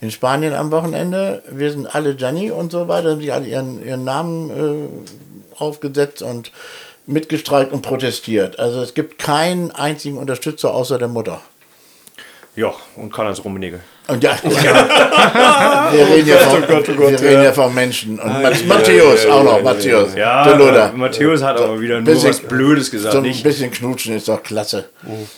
in Spanien am Wochenende. Wir sind alle Gianni und so weiter, haben sich alle ihren, ihren Namen äh, aufgesetzt und mitgestreikt und protestiert. Also es gibt keinen einzigen Unterstützer außer der Mutter. ja, und Karl-Heinz Rummenigge. Und ja, wir reden ja von, oh Gott, oh Gott, wir reden ja. ja von Menschen. Und Mat- Matthäus auch noch, Matthäus. Ja, äh, Matthäus hat aber wieder nur bisschen- was Blödes gesagt. So ein bisschen knutschen ist doch klasse.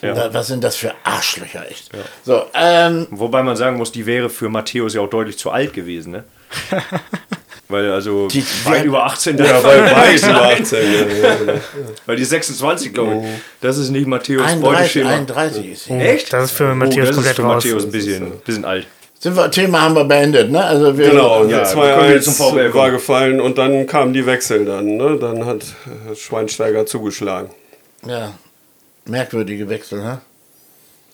Ja. Was sind das für Arschlöcher, echt? So, ähm, Wobei man sagen muss, die wäre für Matthäus ja auch deutlich zu alt gewesen, ne? Weil also Die- weit ja. über 18 Ja, darf weil man weiß nicht über sein. 18. Ja, ja. Weil die 26, glaube ich. Das ist nicht Matthäus 31, Beuteschema. 31 ist sie. Echt? Das ist für Matthäus oh, das ist komplett für raus. Matthäus ein bisschen, bisschen alt. Sind wir, Thema haben wir beendet, ne? Also wir, Genau, Ja, ja, wir können jetzt zum VfL 2-1 war gefallen und dann kamen die Wechsel dann. Ne? Dann hat äh, Schweinsteiger zugeschlagen. ja, merkwürdige Wechsel, ne?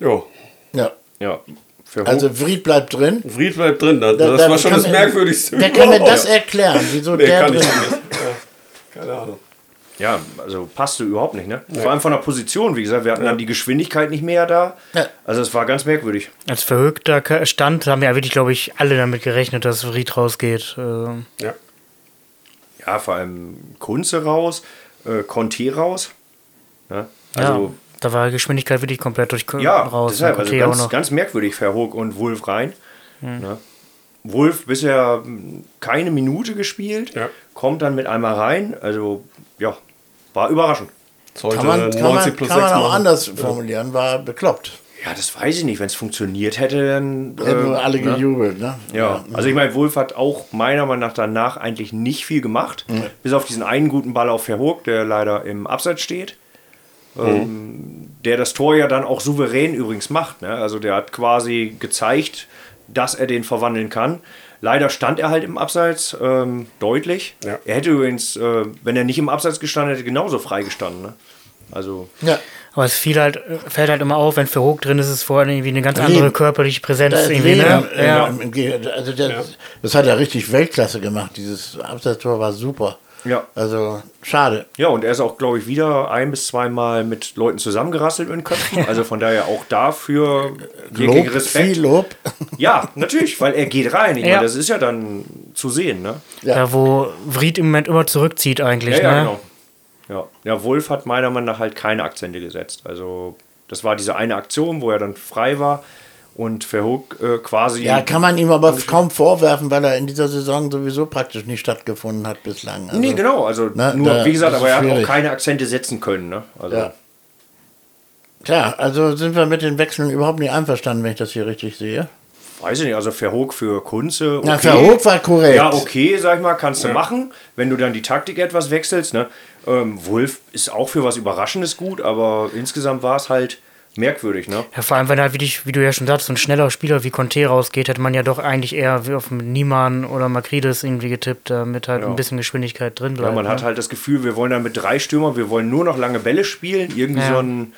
Jo. Ja. Ja. Also Fried bleibt drin. Fried bleibt drin. Das, Da- das da war schon das Merkwürdigste. Wer kann mir das erklären, wieso Nee, der kann drin ich ist? nicht. Ja, keine Ahnung. ja, also passte überhaupt nicht, ne? Vor allem von der Position, wie gesagt, wir hatten dann die Geschwindigkeit nicht mehr da. Ja. Also es war ganz merkwürdig. Als verhögter stand, haben ja wirklich, glaube ich, alle damit gerechnet, dass Ried rausgeht. Ähm, Ja. Ja, vor allem Kunze raus, äh, Conte raus. Ne? ja, Also da war Geschwindigkeit wirklich komplett durch Ja, raus. deshalb, und also ganz, ganz merkwürdig, Verhoek und Wolf rein. Ne? Wolf bisher mh, keine Minute gespielt, Ja. kommt dann mit einmal rein. Also, ja, war überraschend. Sollte Kann man, kann 90 man, plus kann 6 man auch machen. anders formulieren, war bekloppt. Ja, das weiß ich nicht. Wenn es funktioniert hätte, dann. Hätten wir äh, alle ne? gejubelt, ne? Ja, also ich meine, Wolf hat auch meiner Meinung nach danach eigentlich nicht viel gemacht. Bis auf diesen einen guten Ball auf Verhoek, der leider im Abseits steht. Ähm, der das Tor ja dann auch souverän übrigens macht. Ne? Also der hat quasi gezeigt, dass er den verwandeln kann. Leider stand er halt im Abseits ähm, deutlich. Ja. Er hätte übrigens, äh, wenn er nicht im Abseits gestanden hätte, genauso frei gestanden. Ne? Also Ja. Aber es fiel halt, fällt halt immer auf, wenn Verhoek drin ist, ist es vorher irgendwie eine ganz Leben. andere körperliche Präsenz. Da ist irgendwie, ne? im- ja. Ge- also der, Das hat er richtig Weltklasse gemacht. Dieses Abseitstor war super. Ja. Also schade. Ja, und er ist auch, glaube ich, wieder ein bis zweimal mit Leuten zusammengerasselt in den Köpfen. Also von daher auch dafür Lob, Respekt. viel Lob. Ja, natürlich, weil er geht rein. Ich Ja. meine, das ist ja dann zu sehen, ne? Ja. Da, wo Vried im Moment immer zurückzieht eigentlich. Ja, ja, ne? genau. Ja. ja, Wolf hat meiner Meinung nach halt keine Akzente gesetzt. Also das war diese eine Aktion, wo er dann frei war und Verhoek äh, quasi. Ja, kann man ihm aber kaum vorwerfen, weil er in dieser Saison sowieso praktisch nicht stattgefunden hat bislang. Also, nee, genau. Also Ne, nur, da- wie gesagt, aber er hat auch keine Akzente setzen können. Ne? Also, Ja. Klar, also sind wir mit den Wechseln überhaupt nicht einverstanden, wenn ich das hier richtig sehe. Weiß ich nicht, also Verhoek für Kunze. Okay. Na, Verhoek war korrekt. Ja, okay, sag ich mal, kannst du machen, wenn du dann die Taktik etwas wechselst. Ne? Ähm, Wolf ist auch für was Überraschendes gut, aber insgesamt war es halt merkwürdig. Ne? Ja, vor allem, wenn halt, wie, dich, wie du ja schon sagst, so ein schneller Spieler wie Conte rausgeht, hätte man ja doch eigentlich eher wie auf Niemann oder Makridis irgendwie getippt, damit halt ein bisschen Geschwindigkeit drin Ja, bleibt. man ne? hat halt das Gefühl, wir wollen dann mit drei Stürmern, wir wollen nur noch lange Bälle spielen, irgendwie Ja. so ein,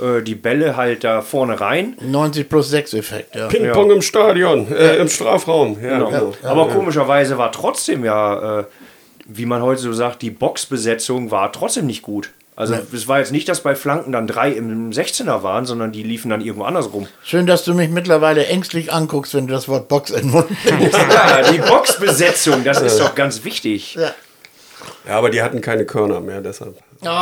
äh, die Bälle halt da vorne rein. 90 plus 6 Effekt, ja. Ping-Pong im Stadion, äh, im Strafraum. Ja, genau. Aber komischerweise war trotzdem ja, äh, wie man heute so sagt, die Boxbesetzung war trotzdem nicht gut. Also es war jetzt nicht, dass bei Flanken dann drei im 16er waren, sondern die liefen dann irgendwo anders rum. Schön, dass du mich mittlerweile ängstlich anguckst, wenn du das Wort Box in den Mund nimmst. Ja, die Boxbesetzung, das ist doch ganz wichtig. Ja. Ja, aber die hatten keine Körner mehr, deshalb. Ja,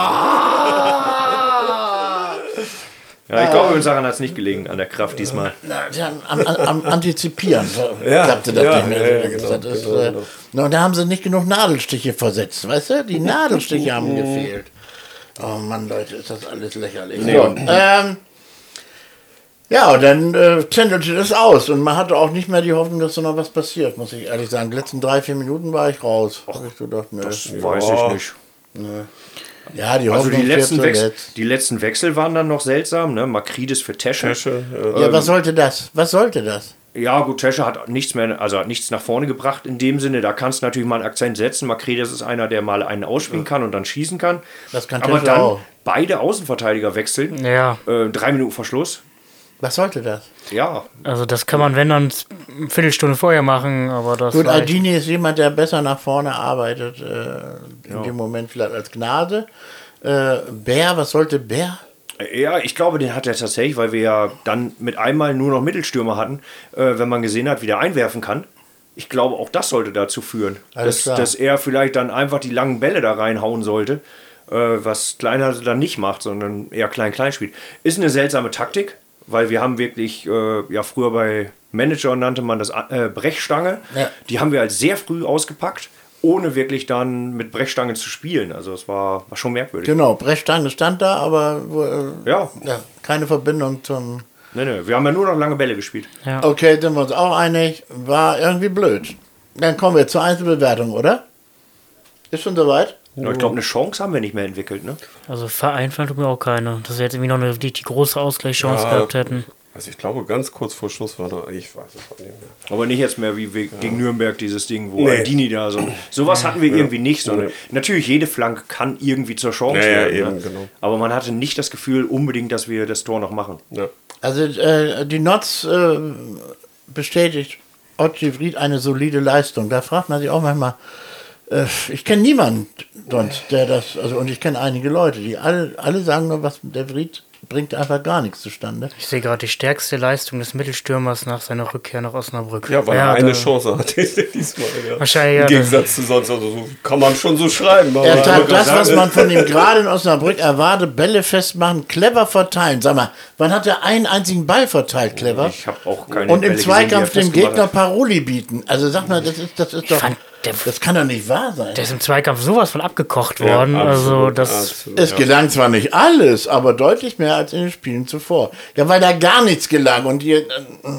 ich glaube, uns daran hat es nicht gelegen, an der Kraft diesmal. Na, ja, am, am, am Antizipieren Ja, klappte das ja, nicht mehr. ja, ja, genau, das ist, genau, äh, genau. na, und da haben sie nicht genug Nadelstiche versetzt, weißt du? Die Nadelstiche haben gefehlt. Oh Mann, Leute, ist das alles lächerlich. So, ähm, ja, und dann äh, tändelte das aus und man hatte auch nicht mehr die Hoffnung, dass da noch was passiert, muss ich ehrlich sagen. Die letzten drei, vier Minuten war ich raus. Hab ich gedacht, nö. Das weiß ich nicht. Ja, die Also Hoffnung die stirbt letzten, Wechsel, die letzten Wechsel waren dann noch seltsam, ne? Makridis für Tesche. Tesche, äh, Ja, was sollte das? Was sollte das? Ja, gut, Tesche hat nichts mehr, also hat nichts nach vorne gebracht in dem Sinne. Da kannst du natürlich mal einen Akzent setzen. Makridis ist einer, der mal einen ausspielen kann und dann schießen kann. Das kann Aber Tesche dann auch. beide Außenverteidiger wechseln. Ja, Äh, drei Minuten Verschluss. Was sollte das? Ja, also das kann man, wenn dann, eine Viertelstunde vorher machen, aber das Gut, Aldini ist jemand, der besser nach vorne arbeitet, äh, in dem Moment vielleicht als Gnade. Äh, Bär, was sollte Bär? Ja, ich glaube, den hat er tatsächlich, weil wir ja dann mit einmal nur noch Mittelstürmer hatten, äh, wenn man gesehen hat, wie der einwerfen kann. Ich glaube, auch das sollte dazu führen, dass, dass er vielleicht dann einfach die langen Bälle da reinhauen sollte, äh, was Kleiner dann nicht macht, sondern eher klein-klein spielt. Ist eine seltsame Taktik, weil wir haben wirklich, äh, ja, früher bei Manager nannte man das äh, Brechstange. Ja. Die haben wir halt sehr früh ausgepackt, ohne wirklich dann mit Brechstange zu spielen. Also es war, war schon merkwürdig. Genau, Brechstange stand da, aber äh, Ja, ja, keine Verbindung zum. nee, nee, wir haben ja nur noch lange Bälle gespielt. ja. Okay, sind wir uns auch einig. War irgendwie blöd. Dann kommen wir zur Einzelbewertung, oder? Ist schon soweit? Ja, ich glaube, eine Chance haben wir nicht mehr entwickelt, ne? Also vereinfacht mir auch keine. Dass wir jetzt irgendwie noch eine, die, die große Ausgleichschance Ja. gehabt hätten. Also ich glaube, ganz kurz vor Schluss war da, ich weiß es auch nicht mehr. Aber nicht jetzt mehr wie wir gegen Nürnberg dieses Ding, wo Nee. Aldini da so. Sowas hatten wir irgendwie nicht, sondern Nee. natürlich jede Flanke kann irgendwie zur Chance Ja, ja, werden. eben, ne? genau. Aber man hatte nicht das Gefühl unbedingt, dass wir das Tor noch machen. Ja. Also äh, die Notz äh, bestätigt Otji Fried eine solide Leistung. Da fragt man sich auch manchmal, äh, ich kenne niemanden sonst, der das, also und ich kenne einige Leute, die alle, alle sagen nur, was der Fried bringt einfach gar nichts zustande. Ich sehe gerade die stärkste Leistung des Mittelstürmers nach seiner Rückkehr nach Osnabrück. Ja, weil er eine da- Chance hatte diesmal. Ja. Wahrscheinlich, ja, Im Gegensatz zu sonst, also so kann man schon so schreiben. Aber Er tat das, was man von ihm gerade in Osnabrück erwartet, Bälle festmachen, clever verteilen. Sag mal, wann hat er einen einzigen Ball verteilt, clever? Ich habe auch keine Und Bälle im gesehen, er Zweikampf dem festgemacht Gegner. Paroli bieten. Also sag mal, das ist, das ist doch, fand, der- das kann doch nicht wahr sein. Der ist im Zweikampf sowas von abgekocht Ja, worden. also absolut, das. absolut, Es ja. gelang zwar nicht alles, aber deutlich mehr als in den Spielen zuvor. Ja, weil da gar nichts gelang. Und die, äh,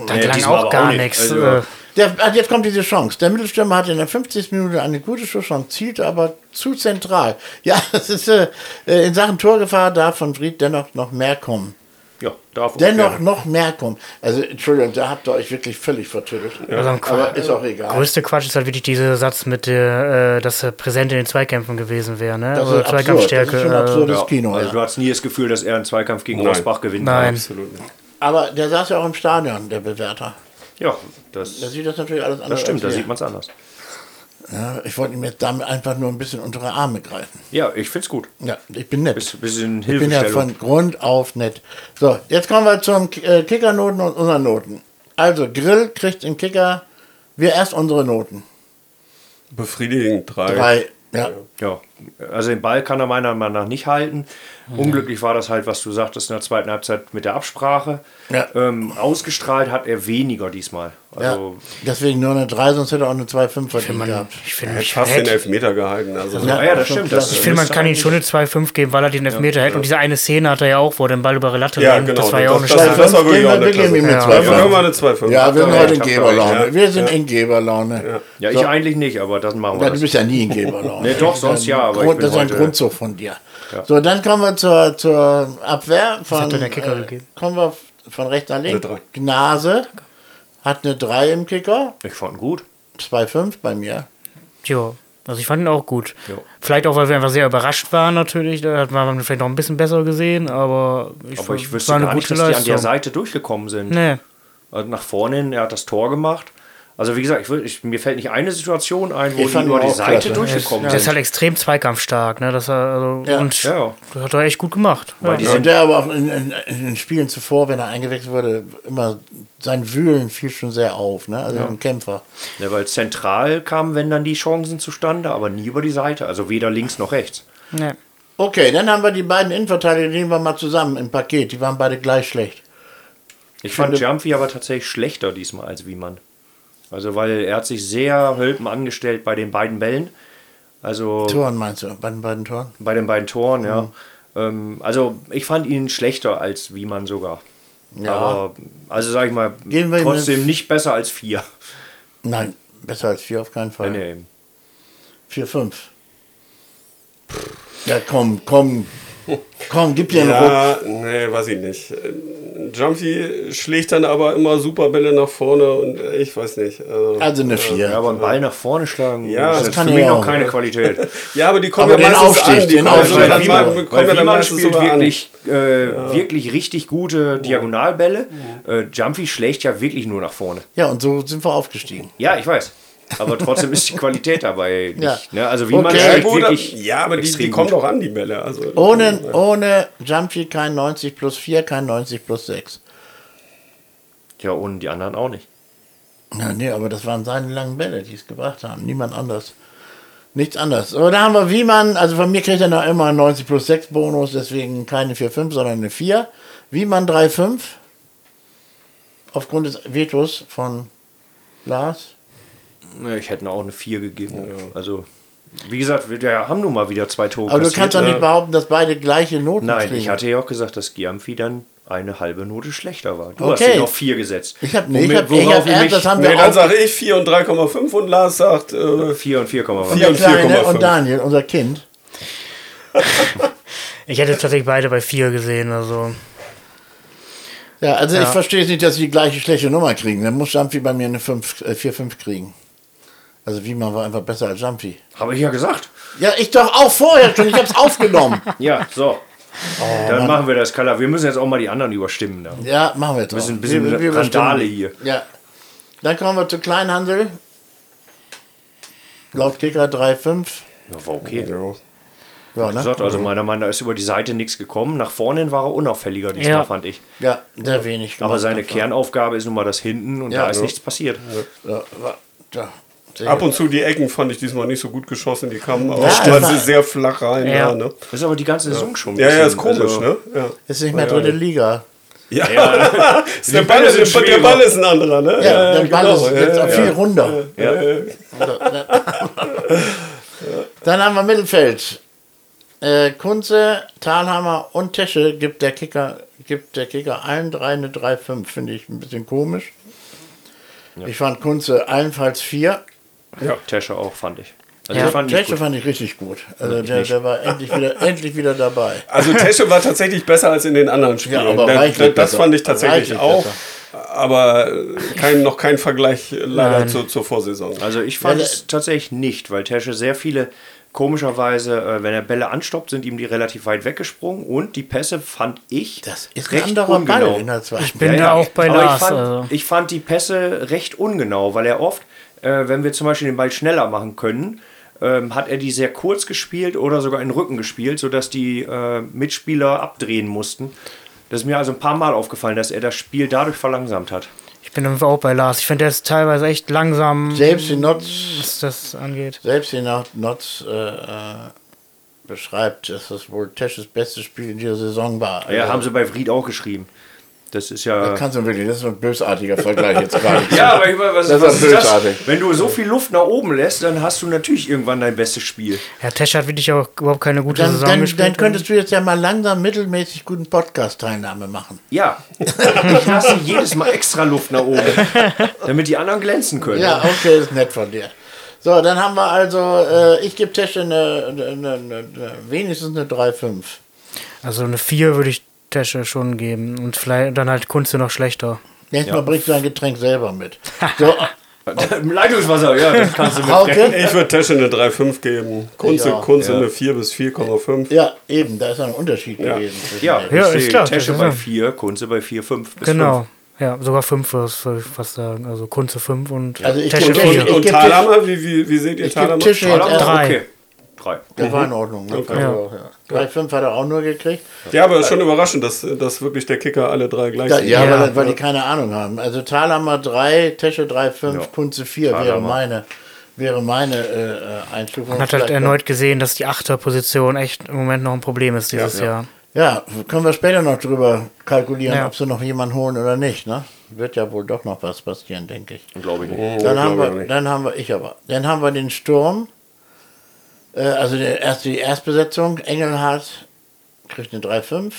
Da Nee, gelang auch gar auch nicht. nichts. Also- äh, der, ah, jetzt kommt diese Chance. Der Mittelstürmer hatte in der 50. Minute eine gute Chance, zielte aber zu zentral. Ja, das ist äh, in Sachen Torgefahr darf von Fried dennoch noch mehr kommen. Ja, darf Dennoch gerne. noch mehr kommen. Also, Entschuldigung, da habt ihr euch wirklich völlig vertüttelt. Also am aber ist auch egal. größte Quatsch ist halt wirklich dieser Satz mit der, äh, dass er präsent in den Zweikämpfen gewesen wäre, ne? Das Oder ist absurd. Zweikampfstärke. Das ist schon äh, absurd. Das Ja, Kino, also ja. du hattest nie das Gefühl, dass er einen Zweikampf gegen Nein. Rosbach gewinnt. Nein. Absolut nicht. Aber der saß ja auch im Stadion, der Bewerter. Ja, das, Da sieht das natürlich alles anders das stimmt, da sieht man es anders. Ja, ich wollte ihm jetzt damit einfach nur ein bisschen unter die Arme greifen. Ja, ich find's gut. Ja, ich bin nett. Bis, bisschen ich bin ja von Grund auf nett. So, jetzt kommen wir zum äh, Kickernoten und unseren Noten. Also, Grill kriegt im Kicker wir erst unsere Noten. Befriedigend, drei. Drei. Ja. ja, also den Ball kann er meiner Meinung nach nicht halten. Unglücklich war das halt, was du sagtest in der zweiten Halbzeit mit der Absprache. Ja. Ähm, ausgestrahlt hat er weniger diesmal. Also, ja. Deswegen nur eine 3, sonst hätte er auch eine 2,5 verdient Man, gehabt. ich Er finde, hat ich, fast den Elfmeter gehalten. Also, ja, ja, das stimmt. klasse. Das ich finde, man kann ihm schon eine 2,5 geben, weil er den Elfmeter hält. Und diese eine Szene hat er ja auch, wo er den Ball über die Latte Ja, genau, Das war ja auch eine das- Scheiße. das war wirklich auch wir- eine wir geben ihm eine Ja, zwei. wir können mal eine 2,5. Ja, wir sind Ja, heute in Geberlaune. Wir sind in Geberlaune. Ja, ich eigentlich nicht, aber das machen wir. Ja, du bist ja nie in Geberlaune. Nee, doch, sonst ja, aber ich Grund, bin das ist ein Grundzug von dir. So, dann kommen wir zur, zur Abwehr. Von, hat denn der Kicker äh, gegeben? Kommen wir von rechts nach links. Gnase hat eine 3 im Kicker. Ich fand ihn gut. 2,5 bei mir. Ja, also ich fand ihn auch gut. Ja. Vielleicht auch, weil wir einfach sehr überrascht waren natürlich. Da hat man vielleicht noch ein bisschen besser gesehen, aber ich, Aber fand, ich wüsste war eine gar nicht, gute dass die an der Leistung. Seite durchgekommen sind. Nee. Also nach vorne hin, er hat das Tor gemacht. Also wie gesagt, ich, will- ich, mir fällt nicht eine Situation ein, wo Ich die fand über die Seite klasse. Er ist, durchgekommen er ist halt extrem zweikampfstark, ne? Das er, also, Ja. Und Ja. das hat er echt gut gemacht. Weil Ja. die Ja, sind, und der aber auch in, in, in den Spielen zuvor, wenn er eingewechselt wurde, immer sein Wühlen fiel schon sehr auf. Ne? Also ein Kämpfer. ja, weil zentral kamen, wenn dann die Chancen zustande, aber nie über die Seite. Also weder links noch rechts. Nee. Okay, dann haben wir die beiden Innenverteidiger, die nehmen wir mal zusammen im Paket. Die waren beide gleich schlecht. Ich fand finde- Jumpy aber tatsächlich schlechter diesmal als Wiemann. Also weil er hat sich sehr hölpen angestellt bei den beiden Bällen. Also Toren meinst du? Bei den beiden Toren? bei den beiden Toren, ja. Mhm. Ähm, also ich fand ihn schlechter als Wiemann sogar. Ja. Aber, also sag ich mal, Gehen wir ihm trotzdem nicht besser als vier. Nein, besser als vier auf keinen Fall. Nee, nee. Vier, fünf. Ja, komm, komm. Komm, gib dir einen Ruck. Ja, nee, weiß ich nicht. Jumpy schlägt dann aber immer super Bälle nach vorne und äh, ich weiß nicht. Also, Also eine vier. Ja, aber einen Ball nach vorne schlagen, Ja, das jetzt kann für mich ja noch auch. keine Qualität. ja, aber die kommen Aber ja den meistens Aufstieg, an. Die den kommen, Aufstieg. Wiemann- kommen Weil ja Wiemann spielt wirklich, äh, wirklich richtig gute Diagonalbälle. Äh, Jumpy schlägt ja wirklich nur nach vorne. Ja, und so sind wir aufgestiegen. Ja, ich weiß. Aber trotzdem ist die Qualität dabei nicht. Ja. Ne? Also Wiemann Okay. Ja, schlägt gut, wirklich ja, aber die, die kommen doch an, die Bälle. Also, Ohne, ohne Jumpy kein 90 plus 4, kein 90 plus 6. Ja, und die anderen auch nicht. Ja, nee, aber das waren seine langen Bälle, die es gebracht haben. Niemand anders. Nichts anderes. So, da haben wir Wiemann, also von mir kriegt er noch immer einen 90 plus 6 Bonus, deswegen keine 4,5, sondern eine 4. Wiemann 3,5. Aufgrund des Vetos von Lars. Ne, Ich hätte auch eine 4 gegeben. Also, wie gesagt, wir haben nun mal wieder zwei Tore Aber du kannst doch nicht behaupten, dass beide gleiche Noten Nein, kriegen. ich hatte ja auch gesagt, dass Giamfi dann eine halbe Note schlechter war. Du Okay. hast ihn auf 4 gesetzt. Ich hab- nee, ich hab- ich hab das haben wir Nee, dann sage ich 4 und 3,5 und Lars sagt äh, 4 und 4, und Vier der und Kleine 4,5. und Daniel, unser Kind. Ich hätte tatsächlich beide bei vier gesehen. Also Ja, also ich Ja. verstehe nicht, dass sie die gleiche schlechte Nummer kriegen. Dann muss Jumpy bei mir eine 5, äh, 4-5 kriegen. Also Wiemann war einfach besser als Jumpy. Habe ich ja gesagt. Ja, ich doch auch vorher schon. Ich hab's aufgenommen. Ja, so. Oh, dann machen wir das, Kala. Wir müssen jetzt auch mal die anderen überstimmen. Ne? Ja, machen wir jetzt Wir sind ein bisschen Wir- wir Randale hier. Ja. Dann kommen wir zu Kleinhandel. Laut Kicker 3,5. Ja, war okay. Ja, Wie ne? gesagt, also meiner Meinung nach ist über die Seite nichts gekommen. Nach vorne war er unauffälliger diesmal, Ja. fand ich. ja, sehr wenig. Aber seine. Kernaufgabe ist nun mal das Hinten und Ja, da ist ja. nichts passiert. Ja, ja, sehr ab und zu die Ecken fand ich diesmal nicht so gut geschossen. Die kamen auch Ja, sehr flach rein. Ja. Ja, ne? Das ist aber die ganze Saison schon. ein ja, ja, ist komisch, also- ne? Ja. Ist nicht mehr Ja, dritte ja. Liga. Ja. Ja, der, Ball ist, sind der Ball ist ein anderer, ne? Ja, der Ball genau. ist jetzt Ja, auch ja. viel runder. ja. Dann haben wir Mittelfeld. Äh, Kunze, Thalhammer und Tesche gibt der Kicker, gibt der Kicker allen drei eine 3,5. Finde ich ein bisschen komisch. Ich fand Kunze allenfalls 4. ja. Tesche auch, fand ich. Also Ja, ich fand Tesche gut. fand ich richtig gut. Also der, der war endlich wieder, endlich wieder dabei. Also Tesche war tatsächlich besser als in den anderen Spielen. Ja, aber da- das besser. fand ich tatsächlich Reichlich auch. besser. Aber äh, kein, noch kein Vergleich äh, leider Nein. zur, zur Vorsaison. Also ich fand Ja, es tatsächlich nicht, weil Tesche sehr viele, komischerweise, äh, wenn er Bälle anstoppt, sind ihm die relativ weit weggesprungen und die Pässe fand ich Das ist recht ungenau. Ball in der zweiten. ich bin da auch bei Aber Lars. Ich fand, also. ich fand die Pässe recht ungenau, weil er oft, äh, wenn wir zum Beispiel den Ball schneller machen können, ähm, hat er die sehr kurz gespielt oder sogar in den Rücken gespielt, sodass die äh, Mitspieler abdrehen mussten. Das ist mir also ein paar Mal aufgefallen, dass er das Spiel dadurch verlangsamt hat. Ich bin auch bei Lars. Ich finde, der ist teilweise echt langsam, Selbst die Notz, was das angeht. selbst die Not- Notz äh, äh, beschreibt, dass das wohl Tesches bestes Spiel in dieser Saison war. Ja, Also, haben sie bei Fried auch geschrieben. Das ist ja. Das kannst du wirklich, das ist ein bösartiger Vergleich jetzt gerade. ja, aber ich, was, Das ist was ist das? bösartig. Wenn du so viel Luft nach oben lässt, dann hast du natürlich irgendwann dein bestes Spiel. Ja, Tesch hat wirklich auch überhaupt keine gute Dann, Saison dann, gespielt. dann könntest du jetzt ja mal langsam mittelmäßig guten Podcast-Teilnahme machen. Ja, ich lasse jedes Mal extra Luft nach oben, damit die anderen glänzen können. Ja, okay, ist nett von dir. So, dann haben wir also, äh, ich gebe Tesche eine, eine, eine, eine, wenigstens eine 3,5. also eine 4 würde ich Tesche schon geben. Und vielleicht dann halt Kunze noch schlechter. Nächstes Mal bringst du dein Getränk selber mit. So, Leitungswasser, ja, das kannst du mitbringen. Ich würde Tesche eine 3,5 geben. Kunze, auch, Kunze ja. eine 4 bis 4,5. ja, eben, da ist ein Unterschied Ja. gewesen. zwischen Ja, ich Ja, ist sehe klar, Tesche bei ja- 4, Kunze bei 4, 5 bis Genau. Ja, sogar 5 würde ich fast sagen. Also Kunze 5 und Also ich Tesche gebe- Und, 4. Ich und geb Thalhammer, wie, wie, wie seht ihr Thalhammer? Tische jetzt 5. erst. Drei. 3. Das war in Ordnung. Ne? Okay. Also, ja. 3,5 hat er auch nur gekriegt. Ja, aber ist schon überraschend, dass, dass wirklich der Kicker alle drei gleich Ja, sind. ja, Ja. Weil, weil die keine Ahnung haben. Also Thalhammer 3, Tesche 3,5, Ja. Kunze 4 wäre meine, wäre meine äh, äh, Einstufung. Man hat halt erneut gesehen, dass die Achterposition echt im Moment noch ein Problem ist dieses Ja. Jahr. Ja, können wir später noch drüber kalkulieren, Ja. ob sie noch jemanden holen oder nicht. Ne? Wird ja wohl doch noch was passieren, denke ich. Glaube ich nicht. Oh, Dann haben, glaub ich wir, nicht. dann haben wir, ich aber, dann haben wir den Sturm. Äh, also der, erst die Erstbesetzung, Engelhardt kriegt eine 3,5.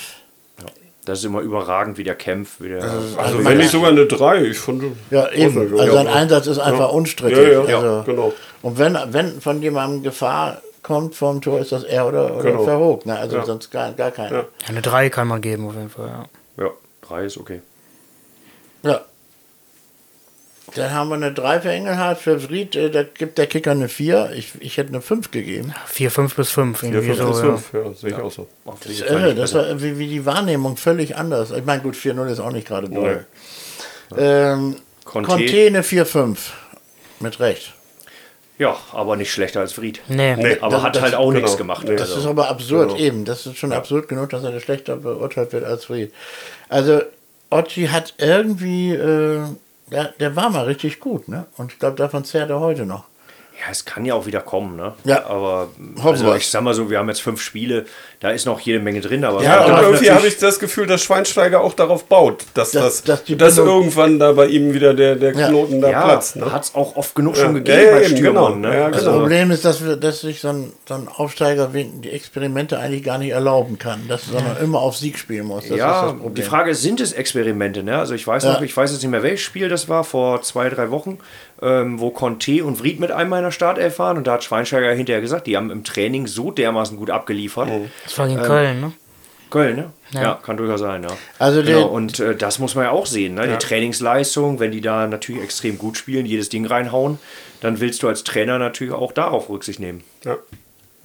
Das ist immer überragend, wie der kämpft. Wie der, Also wenn nicht sogar eine 3, ich finde. Ja, eben. Also sein ja. Einsatz ist einfach Ja. unstrittig. Ja, ja, also, genau. Und wenn, wenn von jemandem Gefahr kommt vom Tor, ist das er oder, oder Genau. Verhoog. Ne? Also Ja. sonst gar, gar keiner. Ja. Ja, eine 3 kann man geben auf jeden Fall, ja. ja, 3 ist okay. Ja. Dann haben wir eine 3 für Engelhardt. Für Fried, äh, da gibt der Kicker eine 4. Ich, ich hätte eine 5 gegeben. 4, 5 bis 5 4, irgendwie 5 so. bis Ja. 5, ja, sehe ich auch so. Das ist irre. Das war wie, wie die Wahrnehmung völlig anders. Ich meine, gut, 4-0 ist auch nicht gerade doll. Ähm, Conte. Conte eine 4-5. Mit Recht. Ja, aber nicht schlechter als Fried. Nee. Nee. Aber Das- hat das- halt auch genau. nichts gemacht. Nee. Das also. ist aber absurd, Genau. eben. Das ist schon absurd genug, dass er schlechter beurteilt wird als Fried. Also, Occi hat irgendwie, äh, der, der war mal richtig gut, ne? Und ich glaube, davon zehrt er heute noch. Ja, es kann ja auch wieder kommen, ne? Ja. Aber also, ich sag mal so, wir haben jetzt fünf Spiele, da ist noch jede Menge drin, aber Ja, Ja, aber und irgendwie habe ich das Gefühl, dass Schweinsteiger auch darauf baut, dass, Dass- das, dass dass Bindung- irgendwann da bei ihm wieder der, der Ja. Knoten da ja, platzt. Ne? hat es auch oft genug Ja. schon gegeben Ja, ja, bei eben, Stürmern. genau. Ne? Ja, Das genau. Problem ist, dass, wir, dass sich so ein, so ein Aufsteiger die Experimente eigentlich gar nicht erlauben kann, dass, sondern immer auf Sieg spielen muss. Das ist ja, das Problem. die Frage ist, sind es Experimente? Ne? Also ich weiß Ja. noch, ich weiß jetzt nicht mehr, welches Spiel das war, vor zwei, drei Wochen, ähm, wo Conte und Vried mit einem in der Startelf waren und da hat Schweinsteiger hinterher gesagt, die haben im Training so dermaßen gut abgeliefert. Das war gegen Ähm, Köln, ne? Köln, ne? Ja. Ja. kann durchaus sein, ja. Also genau, und äh, das muss man ja auch sehen, ne? Ja. Die Trainingsleistung, wenn die da natürlich extrem gut spielen, jedes Ding reinhauen, dann willst du als Trainer natürlich auch darauf Rücksicht nehmen. Ja.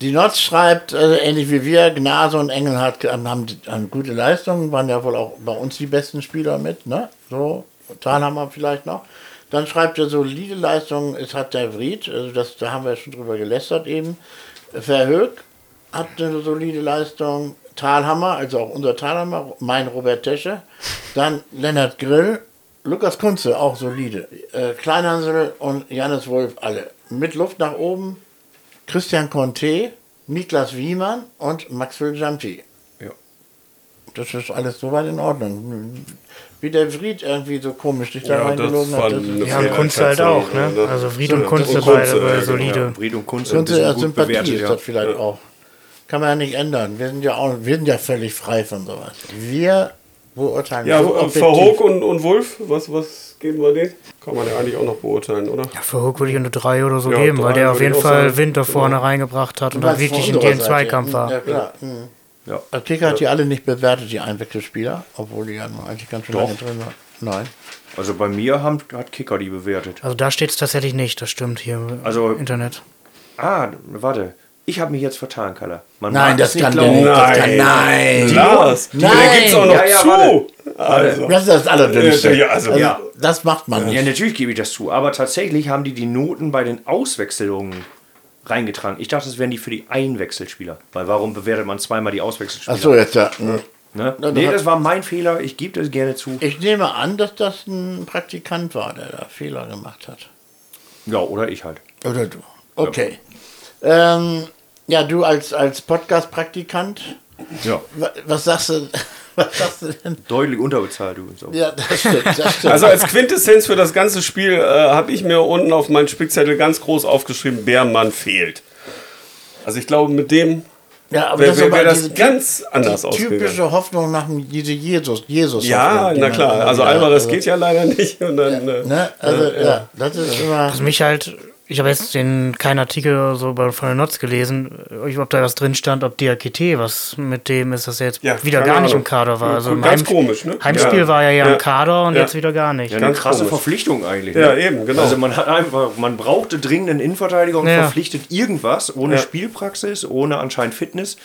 Die Notz schreibt, also ähnlich wie wir, Gnase und Engelhardt haben, haben, haben gute Leistungen, waren ja wohl auch bei uns die besten Spieler mit, ne? So, Thalhammer vielleicht noch. Dann schreibt er solide Leistungen, es hat der Vried, also das, da haben wir schon drüber gelästert eben. Verhoek hat eine solide Leistung, Thalhammer, also auch unser Thalhammer, mein Robert Tesche. Dann Lennart Grill, Lukas Kunze, auch solide. Äh, Kleinhansel und Janis Wolf, alle. Mit Luft nach oben, Christian Conte, Niklas Wiemann und Maxwell Jampi. Ja. Das ist alles soweit in Ordnung. Wie der Fried irgendwie so komisch sich da Ja, reingelogen hat. Ja, und Kunze halt auch, ne? Also Fried und Kunze und beide, Kunze, beide ja, solide. Ja, Vried und Kunze, Kunze ein bisschen als gut Sympathie bewertet, ist ja. das vielleicht auch. Kann man ja nicht ändern. Wir sind ja auch, wir sind ja völlig frei von sowas. Wir beurteilen Ja, so äh. Verhoog und, und Wolf, was, was geben wir denen? Kann man ja eigentlich auch noch beurteilen, oder? Ja, für Hook würde ich eine 3 oder so Ja, geben, weil der auf jeden Fall. Wind da vorne Genau. reingebracht hat und Du dann wirklich in den Seite. Zweikampf war. Ja, klar. Mhm. Ja. Der Kicker hat die alle nicht bewertet, die Einwechselspieler, obwohl die ja eigentlich ganz schön Doch. lange drin waren. Nein. Also bei mir haben, hat Kicker die bewertet. Also da steht es tatsächlich nicht, das stimmt hier im Also- Internet. Ah, warte. Ich habe mich jetzt vertan, Kalle. Man Nein, das kann glauben. nicht. Das kann, nein. Lars, Nein. der gibt's auch noch Ja, ja, zu. warte. Also, Das ist das Allerdünnste. Ja, also, ja. Das macht man Ja, nicht. natürlich gebe ich das zu. Aber tatsächlich haben die die Noten bei den Auswechslungen reingetragen. Ich dachte, das wären die für die Einwechselspieler. Weil warum bewertet man zweimal die Auswechselspieler? Achso, jetzt ja. Ne? Na, Nee, das- war mein Fehler. Ich gebe das gerne zu. Ich nehme an, dass das ein Praktikant war, der da Fehler gemacht hat. Ja, oder ich halt. Oder du. Okay. Ähm, Ja, du als, als Podcast-Praktikant, Ja. wa- was sagst du, was sagst du denn? Deutlich unterbezahlt übrigens auch. Ja, das stimmt, das stimmt. Also als Quintessenz für das ganze Spiel äh, habe ich mir unten auf meinen Spickzettel ganz groß aufgeschrieben, Bärmann fehlt. Also ich glaube, mit dem ja, aber wäre das wär, wär das diese ganz anders die ausgegangen. typische Hoffnung nach dem Jesus, Jesus Ja, na klar. Also Alvarez geht ja leider nicht. Und dann, äh, Ne? Also, ja, das ist immer. Was mich halt, ich habe jetzt den, keinen Artikel so bei- von den Notz gelesen, ob da was drin stand, ob Diakite, was mit dem ist, dass er jetzt Ja, wieder gar nicht Ahnung. im Kader war. Also Ganz Heim- komisch, ne? Heimspiel Ja. war er ja, Ja. im Kader und Ja. jetzt wieder gar nicht. Ja, eine Ganz krasse komisch. Verpflichtung eigentlich. Ja, ne? eben, genau. Also man hat einfach, man brauchte dringend einen Innenverteidiger und Ja. verpflichtet irgendwas ohne Ja. Spielpraxis, ohne anscheinend Fitness.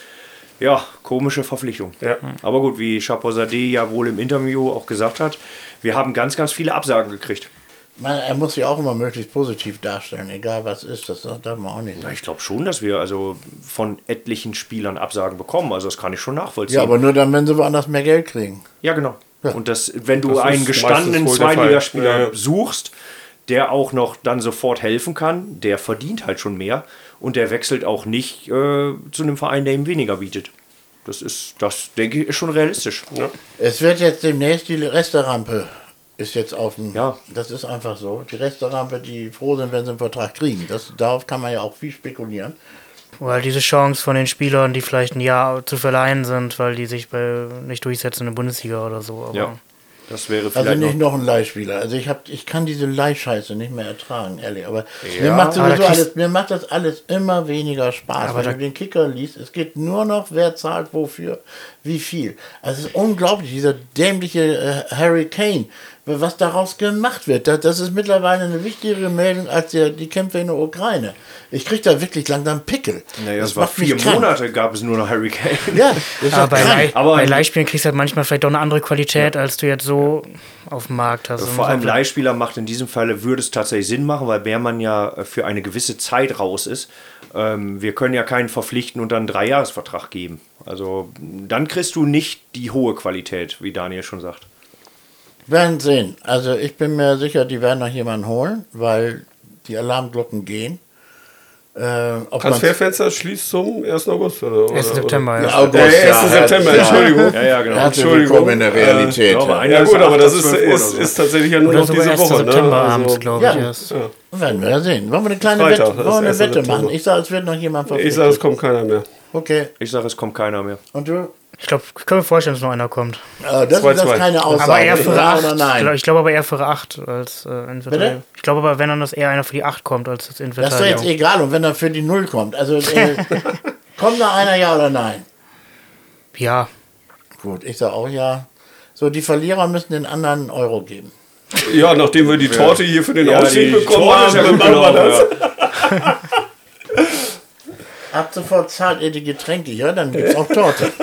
Ja, komische Verpflichtung. Ja. Aber gut, wie Chapeau-Sadeh ja wohl im Interview auch gesagt hat, wir haben ganz, ganz viele Absagen gekriegt. Man, er muss sich auch immer möglichst positiv darstellen, egal was ist, das darf man auch nicht sagen. ich glaube schon, dass wir also von etlichen Spielern Absagen bekommen. Also das kann ich schon nachvollziehen. Ja, aber nur dann, wenn sie woanders mehr Geld kriegen. Ja, genau. Und das, wenn du Das einen gestandenen. Zweitligaspieler Ja, ja. suchst, der auch noch dann sofort helfen kann, der verdient halt schon mehr und der wechselt auch nicht äh, zu einem Verein, der ihm weniger bietet. Das ist, das denke ich, ist schon realistisch. Es wird jetzt demnächst die Resterampe ist jetzt auf dem. Ja. Das ist einfach so. Die Resterampe, die froh sind, wenn sie einen Vertrag kriegen. Das, darauf kann man ja auch viel spekulieren. Weil diese Chance von den Spielern, die vielleicht ein Jahr zu verleihen sind, weil die sich bei, nicht durchsetzen in der Bundesliga oder so. Aber Ja, das wäre Also vielleicht nicht noch, noch ein Leihspieler. Also ich hab, ich kann diese Leihscheiße nicht mehr ertragen, ehrlich. Aber Ja. mir macht sowieso alles, mir macht das alles immer weniger Spaß. Aber Wenn du den Kicker liest, es geht nur noch, wer zahlt wofür, wie viel. Also es ist unglaublich, dieser dämliche äh, Harry Kane, was daraus gemacht wird. Das, das ist mittlerweile eine wichtigere Meldung als der, die Kämpfe in der Ukraine. Ich krieg da wirklich langsam Pickel. naja, das es war macht mich vier. Monate, gab es nur noch Harry Kane. Ja, das Aber bei. Leih, Aber- bei Leihspielen kriegst du halt manchmal vielleicht doch eine andere Qualität, als du jetzt so auf dem Markt hast. Vor allem Leihspieler macht in diesem Falle, würde es tatsächlich Sinn machen, weil Beermann ja für eine gewisse Zeit raus ist. Ähm, wir können ja keinen verpflichten und dann einen Dreijahresvertrag geben. Also dann kriegst du nicht die hohe Qualität, wie Daniel schon sagt. Werden sehen. Also ich bin mir sicher, die werden noch jemanden holen, weil die Alarmglocken gehen. Äh, Transferfenster schließt zum 1. August. Oder, oder, 1. September, Ja, ja. August, Oder? Äh, 1. ja, September, ja. Entschuldigung. Ja, ja, genau. Entschuldigung. in der Realität. Ja, aber ja. Ja gut, aber das 8, ist, 12 ist, oder so. ist tatsächlich ja nur Oder noch diese 1. Woche. Ne? September abends, Also, glaube Ja. ich erst. Werden wir sehen. Wollen wir eine kleine Freitag, Wette, wollen eine Wette 1. machen? Ich sage, es wird noch jemand ich verpflichtet. sage, es kommt keiner mehr. Okay. Ich sage, es kommt keiner mehr. Und du? Ich glaube, ich kann mir vorstellen, dass noch einer kommt. Äh, das, Zwei, ist das zwei. keine Aussage. Aber eher für ja 8. oder Ich nein. glaube glaub aber eher für 8 als äh, Innenverteidigung. Bitte? Ich glaube aber, wenn dann das eher einer für die 8 kommt als das Das ist doch jetzt egal. Und wenn er für die Null kommt. Also äh, kommt da einer ja oder nein? Ja, Gut, ich sage auch ja. So, die Verlierer müssen den anderen einen Euro geben. Ja, nachdem wir die Torte hier für den Ja, Ausstieg die bekommen ist haben, dann machen wir das. ja. Ab sofort zahlt ihr die Getränke, ja? Dann gibt es auch Torte.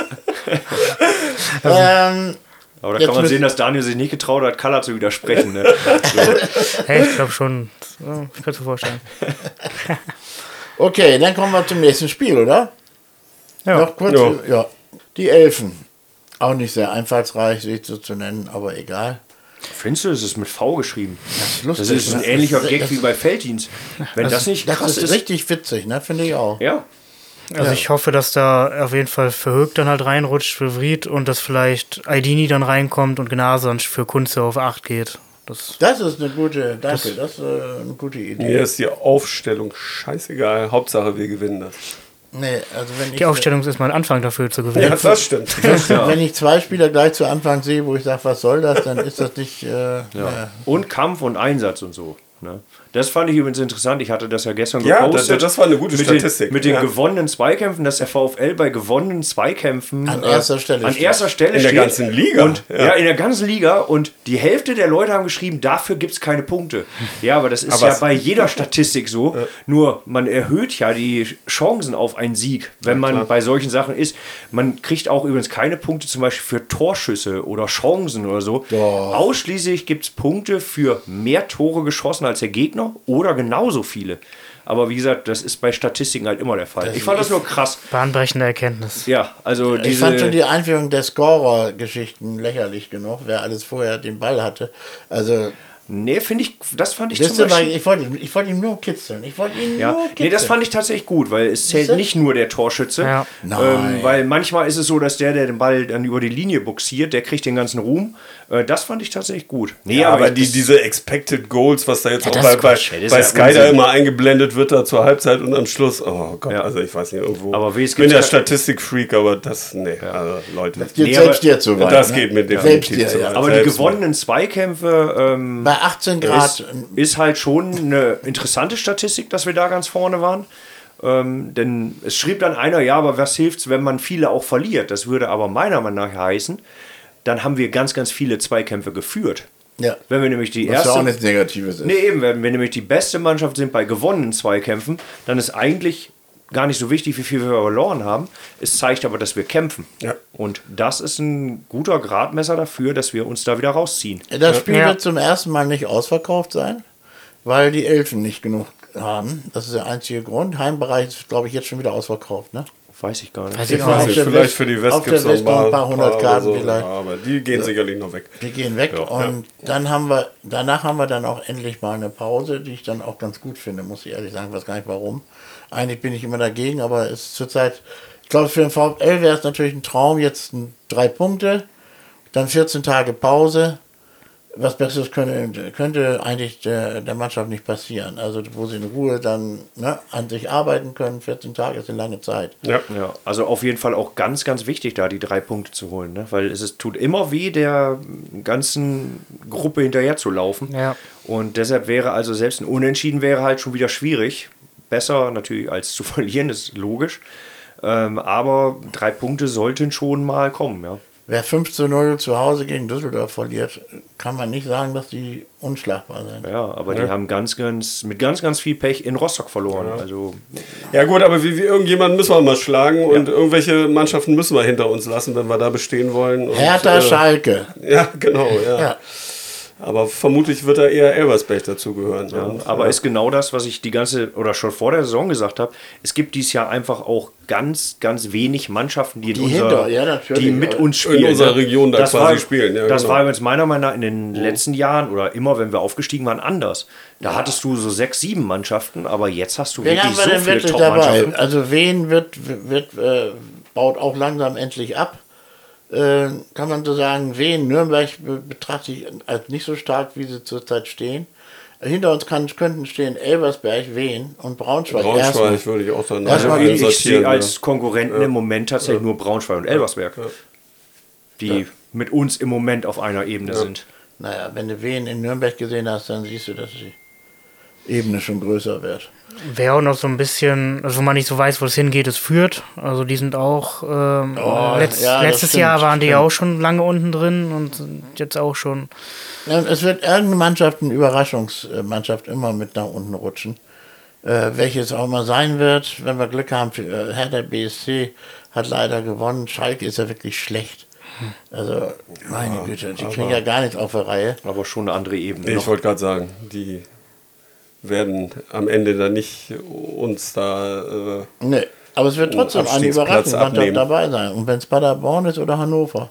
ähm, Aber da kann man sehen, dass Daniel sich nicht getraut hat, Kalla zu widersprechen. Ne? hey, ich glaube schon. Ich kann es mir vorstellen. okay, dann kommen wir zum nächsten Spiel, oder? Ja. Noch kurz. Ja. Ja. Die Elfen. Auch nicht sehr einfallsreich, sich so zu nennen, aber egal. Findest du, es ist mit V geschrieben? ist lustig, Das ist ein ne? ähnlicher Das- Gag das- wie bei Felddienst. Wenn das, nicht Das krass ist, ist. richtig witzig, ne? Finde ich auch. Ja, Also ich hoffe, dass da auf jeden Fall Verhögt dann halt reinrutscht für Vried und dass vielleicht Aidini dann reinkommt und Gnasan für Kunze auf 8 geht. Das, Das ist eine gute, danke, das, ist äh, eine gute Idee. Mir ist die Aufstellung scheißegal. Hauptsache, wir gewinnen das. Nee, also wenn ich, die Aufstellung ist erstmal ein Anfang dafür zu gewinnen. Ja, das stimmt. wenn ich zwei Spieler gleich zu Anfang sehe, wo ich sage, was soll das, dann ist das nicht. Äh, ja. Und Kampf und Einsatz und so. Ne? Das fand ich übrigens interessant. Ich hatte das ja gestern Ja, gepostet. das- das war eine gute mit Statistik. Den, mit den Ja. gewonnenen Zweikämpfen, dass der VfL bei gewonnenen Zweikämpfen An erster Stelle an steht. erster Stelle In der steht. ganzen Liga. Und, ja. Ja. in der ganzen Liga. Und die Hälfte der Leute haben geschrieben, dafür gibt es keine Punkte. Ja, aber das ist Aber ja bei jeder Statistik so. Nur man erhöht ja die Chancen auf einen Sieg, wenn man bei solchen Sachen ist. Man kriegt auch übrigens keine Punkte zum Beispiel für Torschüsse oder Chancen oder so. Doch. Ausschließlich gibt es Punkte für mehr Tore geschossen als der Gegner oder genauso viele. Aber wie gesagt, das ist bei Statistiken halt immer der Fall. ich fand das nur krass. Bahnbrechende Erkenntnis. Ja, also diese. Ich fand schon die Einführung der Scorer-Geschichten lächerlich genug, wer alles vorher den Ball hatte. Also, Nee, finde ich, das fand ich Wisst zum Beispiel. ich wollte ich wollte ihn nur kitzeln. Ich wollte ihn Ja, nur kitzeln. nee, das fand ich tatsächlich gut, weil es zählt nicht nur der Torschütze. Ja. Ähm, weil manchmal ist es so, dass der, der den Ball dann über die Linie buxiert, der kriegt den ganzen Ruhm. Äh, das fand ich tatsächlich gut. Nee, Ja, aber ich- die, das- diese Expected Goals, was da jetzt Ja, auch das bei, ist bei. Ja, das bei ja Sky da immer eingeblendet wird, da zur Halbzeit und am Schluss, oh Gott, Ja. also ich weiß nicht, irgendwo. Aber wie es ich bin ja ja- Statistikfreak, aber das, nee, also Leute. Das geht Nee, selbst aber- dir zu weit. das ne? geht mir Selbst definitiv dir, zu ja. weit. aber die Selbst gewonnenen Zweikämpfe ähm, Bei 18 Grad. ist, ist halt schon eine interessante Statistik, dass wir da ganz vorne waren. Ähm, denn es schrieb dann einer, ja, aber was hilft's, wenn man viele auch verliert? Das würde aber meiner Meinung nach heißen, dann haben wir ganz, ganz viele Zweikämpfe geführt. ja. Wenn wir nämlich die Was ja auch erste. nichts Negatives ist. Nee, eben, wenn wir nämlich die beste Mannschaft sind bei gewonnenen Zweikämpfen, dann ist eigentlich gar nicht so wichtig, wie viel wir verloren haben. Es zeigt aber, dass wir kämpfen. Ja. Und das ist ein guter Gradmesser dafür, dass wir uns da wieder rausziehen. Das Spiel Ja. wird zum ersten Mal nicht ausverkauft sein, weil die Elfen nicht genug haben. Das ist der einzige Grund. Heimbereich ist, glaube ich, jetzt schon wieder ausverkauft. Ne? Weiß ich gar nicht. Weiß ich weiß nicht. vielleicht West- für die West gibt es noch ein paar hundert Karten so, vielleicht. Ja, aber die gehen sicherlich noch weg. Die gehen weg Ja, und dann haben wir, danach haben wir dann auch endlich mal eine Pause, die ich dann auch ganz gut finde, muss ich ehrlich sagen, ich weiß gar nicht warum. Eigentlich bin ich immer dagegen, aber es ist zurzeit, ich glaube für den VfL wäre es natürlich ein Traum, jetzt ein, drei Punkte, dann 14 Tage Pause. Was Besseres könnte, könnte eigentlich der, der Mannschaft nicht passieren. Also wo sie in Ruhe dann ne, an sich arbeiten können, 14 Tage ist eine lange Zeit. Ja. Ja, also auf jeden Fall auch ganz, ganz wichtig, da die drei Punkte zu holen, ne? weil es ist, tut immer weh, der ganzen Gruppe hinterher zu laufen. Ja. Und deshalb wäre also selbst ein Unentschieden wäre halt schon wieder schwierig. Besser natürlich als zu verlieren, ist logisch. Ähm, aber drei Punkte sollten schon mal kommen, ja. Wer 5 zu 0 zu Hause gegen Düsseldorf verliert, kann man nicht sagen, dass die unschlagbar sind. Ja, aber die haben ganz, ganz, mit ganz, ganz viel Pech in Rostock verloren. Also Ja gut, aber wie, wie irgendjemanden müssen wir mal schlagen und irgendwelche Mannschaften müssen wir hinter uns lassen, wenn wir da bestehen wollen. Und, Hertha äh, Schalke. Ja, genau, ja. Ja. Aber vermutlich wird da eher Elversberg dazugehören. Ja, aber äh, ist genau das, was ich die ganze oder schon vor der Saison gesagt habe. Es gibt dieses Jahr einfach auch ganz, ganz wenig Mannschaften, die, in Die unser, hinter- ja, die mit uns spielen. unserer ne? Region da das quasi war, spielen, ja, das genau. war jetzt meiner Meinung nach in den letzten Jahren oder immer, wenn wir aufgestiegen waren, anders. Da hattest du so sechs, sieben Mannschaften, aber jetzt hast du Wen wirklich so viele? Top-Mannschaften. Also wen wird, wird äh, baut auch langsam endlich ab. Äh, kann man so sagen, wen? Nürnberg be- betrachte ich als nicht so stark, wie sie zurzeit stehen. Hinter uns kann, könnten stehen Elversberg, Wen und Braunschweig. Braunschweig erstmal. würde ich auch Also Also ich- ich, sehe ja. als Konkurrenten im Moment tatsächlich nur Braunschweig und Elversberg, die mit uns im Moment auf einer Ebene sind. Naja, wenn du Wen in Nürnberg gesehen hast, dann siehst du, dass die Ebene schon größer wird. Wer auch noch so ein bisschen, also wo man nicht so weiß, wo es hingeht, ist Fürth. Also die sind auch, ähm, Oh, letzt, ja, letztes stimmt, Jahr waren die stimmt. auch schon lange unten drin und jetzt auch schon. Ja, es wird irgendeine Mannschaft, eine Überraschungsmannschaft immer mit nach unten rutschen. Äh, welches auch immer sein wird, wenn wir Glück haben, für, äh, Hertha BSC hat leider gewonnen. Schalke ist ja wirklich schlecht. Also, meine Güte, die kriegen ja gar nichts auf der Reihe. Aber schon eine andere Ebene. Ich wollte gerade sagen, die werden am Ende dann nicht uns da. Äh, Nee, aber es wird trotzdem eine Überraschungsmannschaft abnehmen. dabei sein. Und wenn es Paderborn ist oder Hannover.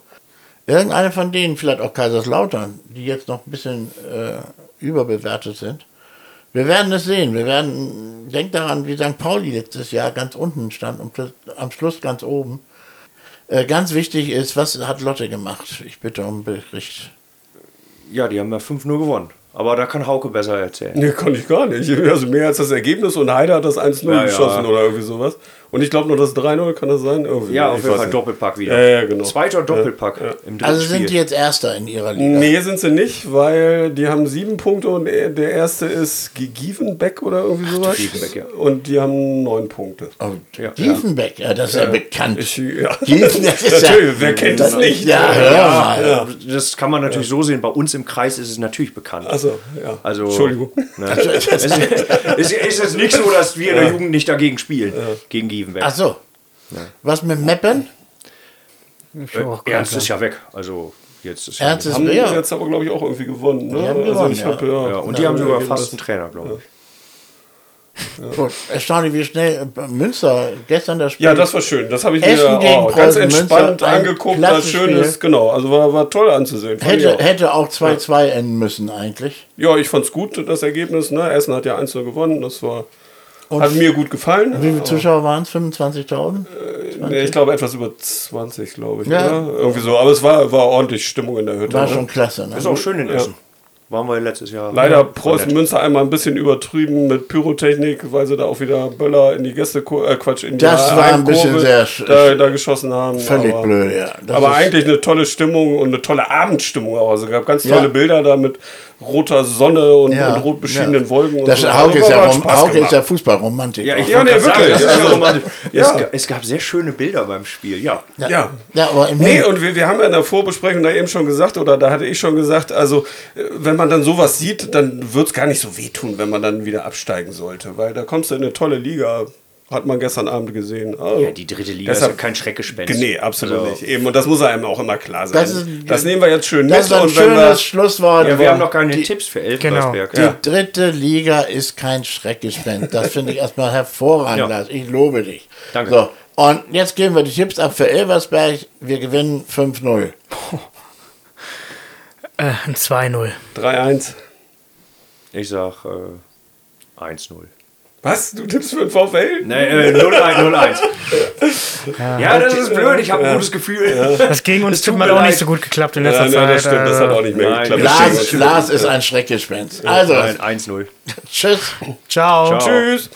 Irgendeine von denen, vielleicht auch Kaiserslautern, die jetzt noch ein bisschen äh, überbewertet sind. Wir werden es sehen. Wir werden, denkt daran, wie St. Pauli letztes Jahr ganz unten stand und am Schluss ganz oben. Äh, ganz wichtig ist, was hat Lotte gemacht? Ich bitte um Bericht. Ja, die haben ja 5-0 gewonnen. Aber da kann Hauke besser erzählen. nee, konnte ich gar nicht. Also mehr als das Ergebnis und Heide hat das 1-0 Ja, ja. geschossen oder irgendwie sowas. Und ich glaube noch das 3-0, kann das sein? Irgendwie. Ja, Ich auf jeden Fall nicht. Doppelpack wieder. Ja, ja, genau. Zweiter Doppelpack im dritten Also Spiel. sind die jetzt Erster in ihrer Liga. Nee, sind sie nicht, weil die haben sieben Punkte und der erste ist Gievenbeck oder irgendwie sowas. Gievenbeck, ja. Und die haben neun Punkte. Oh, Ja. Diefenbeck, ja, das ist ja, bekannt. Ich, ja. Gießen, das ist ja, Natürlich, wer kennt das nicht? Ja, hör mal. Ja, das kann man natürlich so sehen. Bei uns im Kreis ist es natürlich bekannt. Also, ja. Also, Entschuldigung. Ne? es ist, es ist jetzt nicht so, dass wir in der Jugend nicht dagegen spielen. Gegen Gievenberg. Ach so. Was mit Meppen? Äh, Ernst ist ja weg. Also jetzt ist ja Ernst ist Haben ja. jetzt aber, glaube ich, auch irgendwie gewonnen. Ne? Die haben also gewonnen, ich ja. hab, ja. ja, und die haben sogar fast einen Trainer, glaube ich. Gut, erstaunlich, wie schnell äh, Münster gestern das Spiel. Ja, das war schön. Das habe ich Essen mir oh, ganz entspannt Münster, angeguckt. klasse Das schönes, Spiel. genau. Also war, war toll anzusehen. Fand hätte, auch. hätte auch 2-2 enden müssen eigentlich. Ja, ich fand's gut, das Ergebnis. Ne? Essen hat ja 1 gewonnen. Das war, Und hat mir gut gefallen. Wie viele Zuschauer waren es? 25.000? Nee, ich glaube etwas über 20, glaube ich. Ja. Oder? Irgendwie so. Aber es war, war ordentlich Stimmung in der Hütte. War ne? schon klasse. Ne? Ist auch schön in Essen. Waren wir letztes Jahr. Leider Ja, Preußen. Münster einmal ein bisschen übertrieben mit Pyrotechnik, weil sie da auch wieder Böller in die Gäste, äh, Quatsch, in die Das war ein bisschen sehr da, da geschossen haben. Völlig aber, blöd, ja. Das aber eigentlich eine tolle Stimmung und eine tolle Abendstimmung auch. Also es gab ganz Ja. tolle Bilder da mit roter Sonne und, Ja, und rot beschienenen ja. Wolken. Und Das so. Hauke ist, ja, Rom- Hauke ist ja Fußballromantik. Ja, ich Ja, nee, wirklich. Sagen. Es, es gab sehr schöne Bilder beim Spiel, ja. Ja. ja, aber im Nee, und wir, wir haben ja in der Vorbesprechung da eben schon gesagt, oder da hatte ich schon gesagt, also äh, wenn man dann sowas sieht, dann wird es gar nicht so wehtun, wenn man dann wieder absteigen sollte, weil da kommst du in eine tolle Liga, hat man gestern Abend gesehen. Also, Ja, die dritte Liga Deshalb- ist ja kein Schreckgespenst. Nee, absolut Also, nicht. Eben, und das muss einem auch immer klar sein. Das Das, ist- nehmen wir jetzt schön Das mit. ist ein schönes wir, Schlusswort. Ja, wir haben noch keine die, Tipps für Genau. Elfenbersberg. Die Ja. dritte Liga ist kein Schreckgespenst. Das finde ich erstmal hervorragend, Ja. Ich lobe dich. Danke. So, und jetzt geben wir die Tipps ab für Elversberg. Wir gewinnen 5-0. Äh, ein 2-0. 3-1. Ich sag äh, 1-0. Was? Du tippst für den VfL? Nee, äh, 0-1, 0-1. Ja, das ist blöd, ich habe ein gutes Gefühl. Das gegen uns Es tut mir auch leid. nicht so gut geklappt in Ja, letzter nee, Zeit. das stimmt, das hat auch nicht mehr Nein, geklappt. das Das Lars. Lars ist ein Schreckgespenst. Also, Nein, 1-0. tschüss. Ciao. Ciao. Tschüss.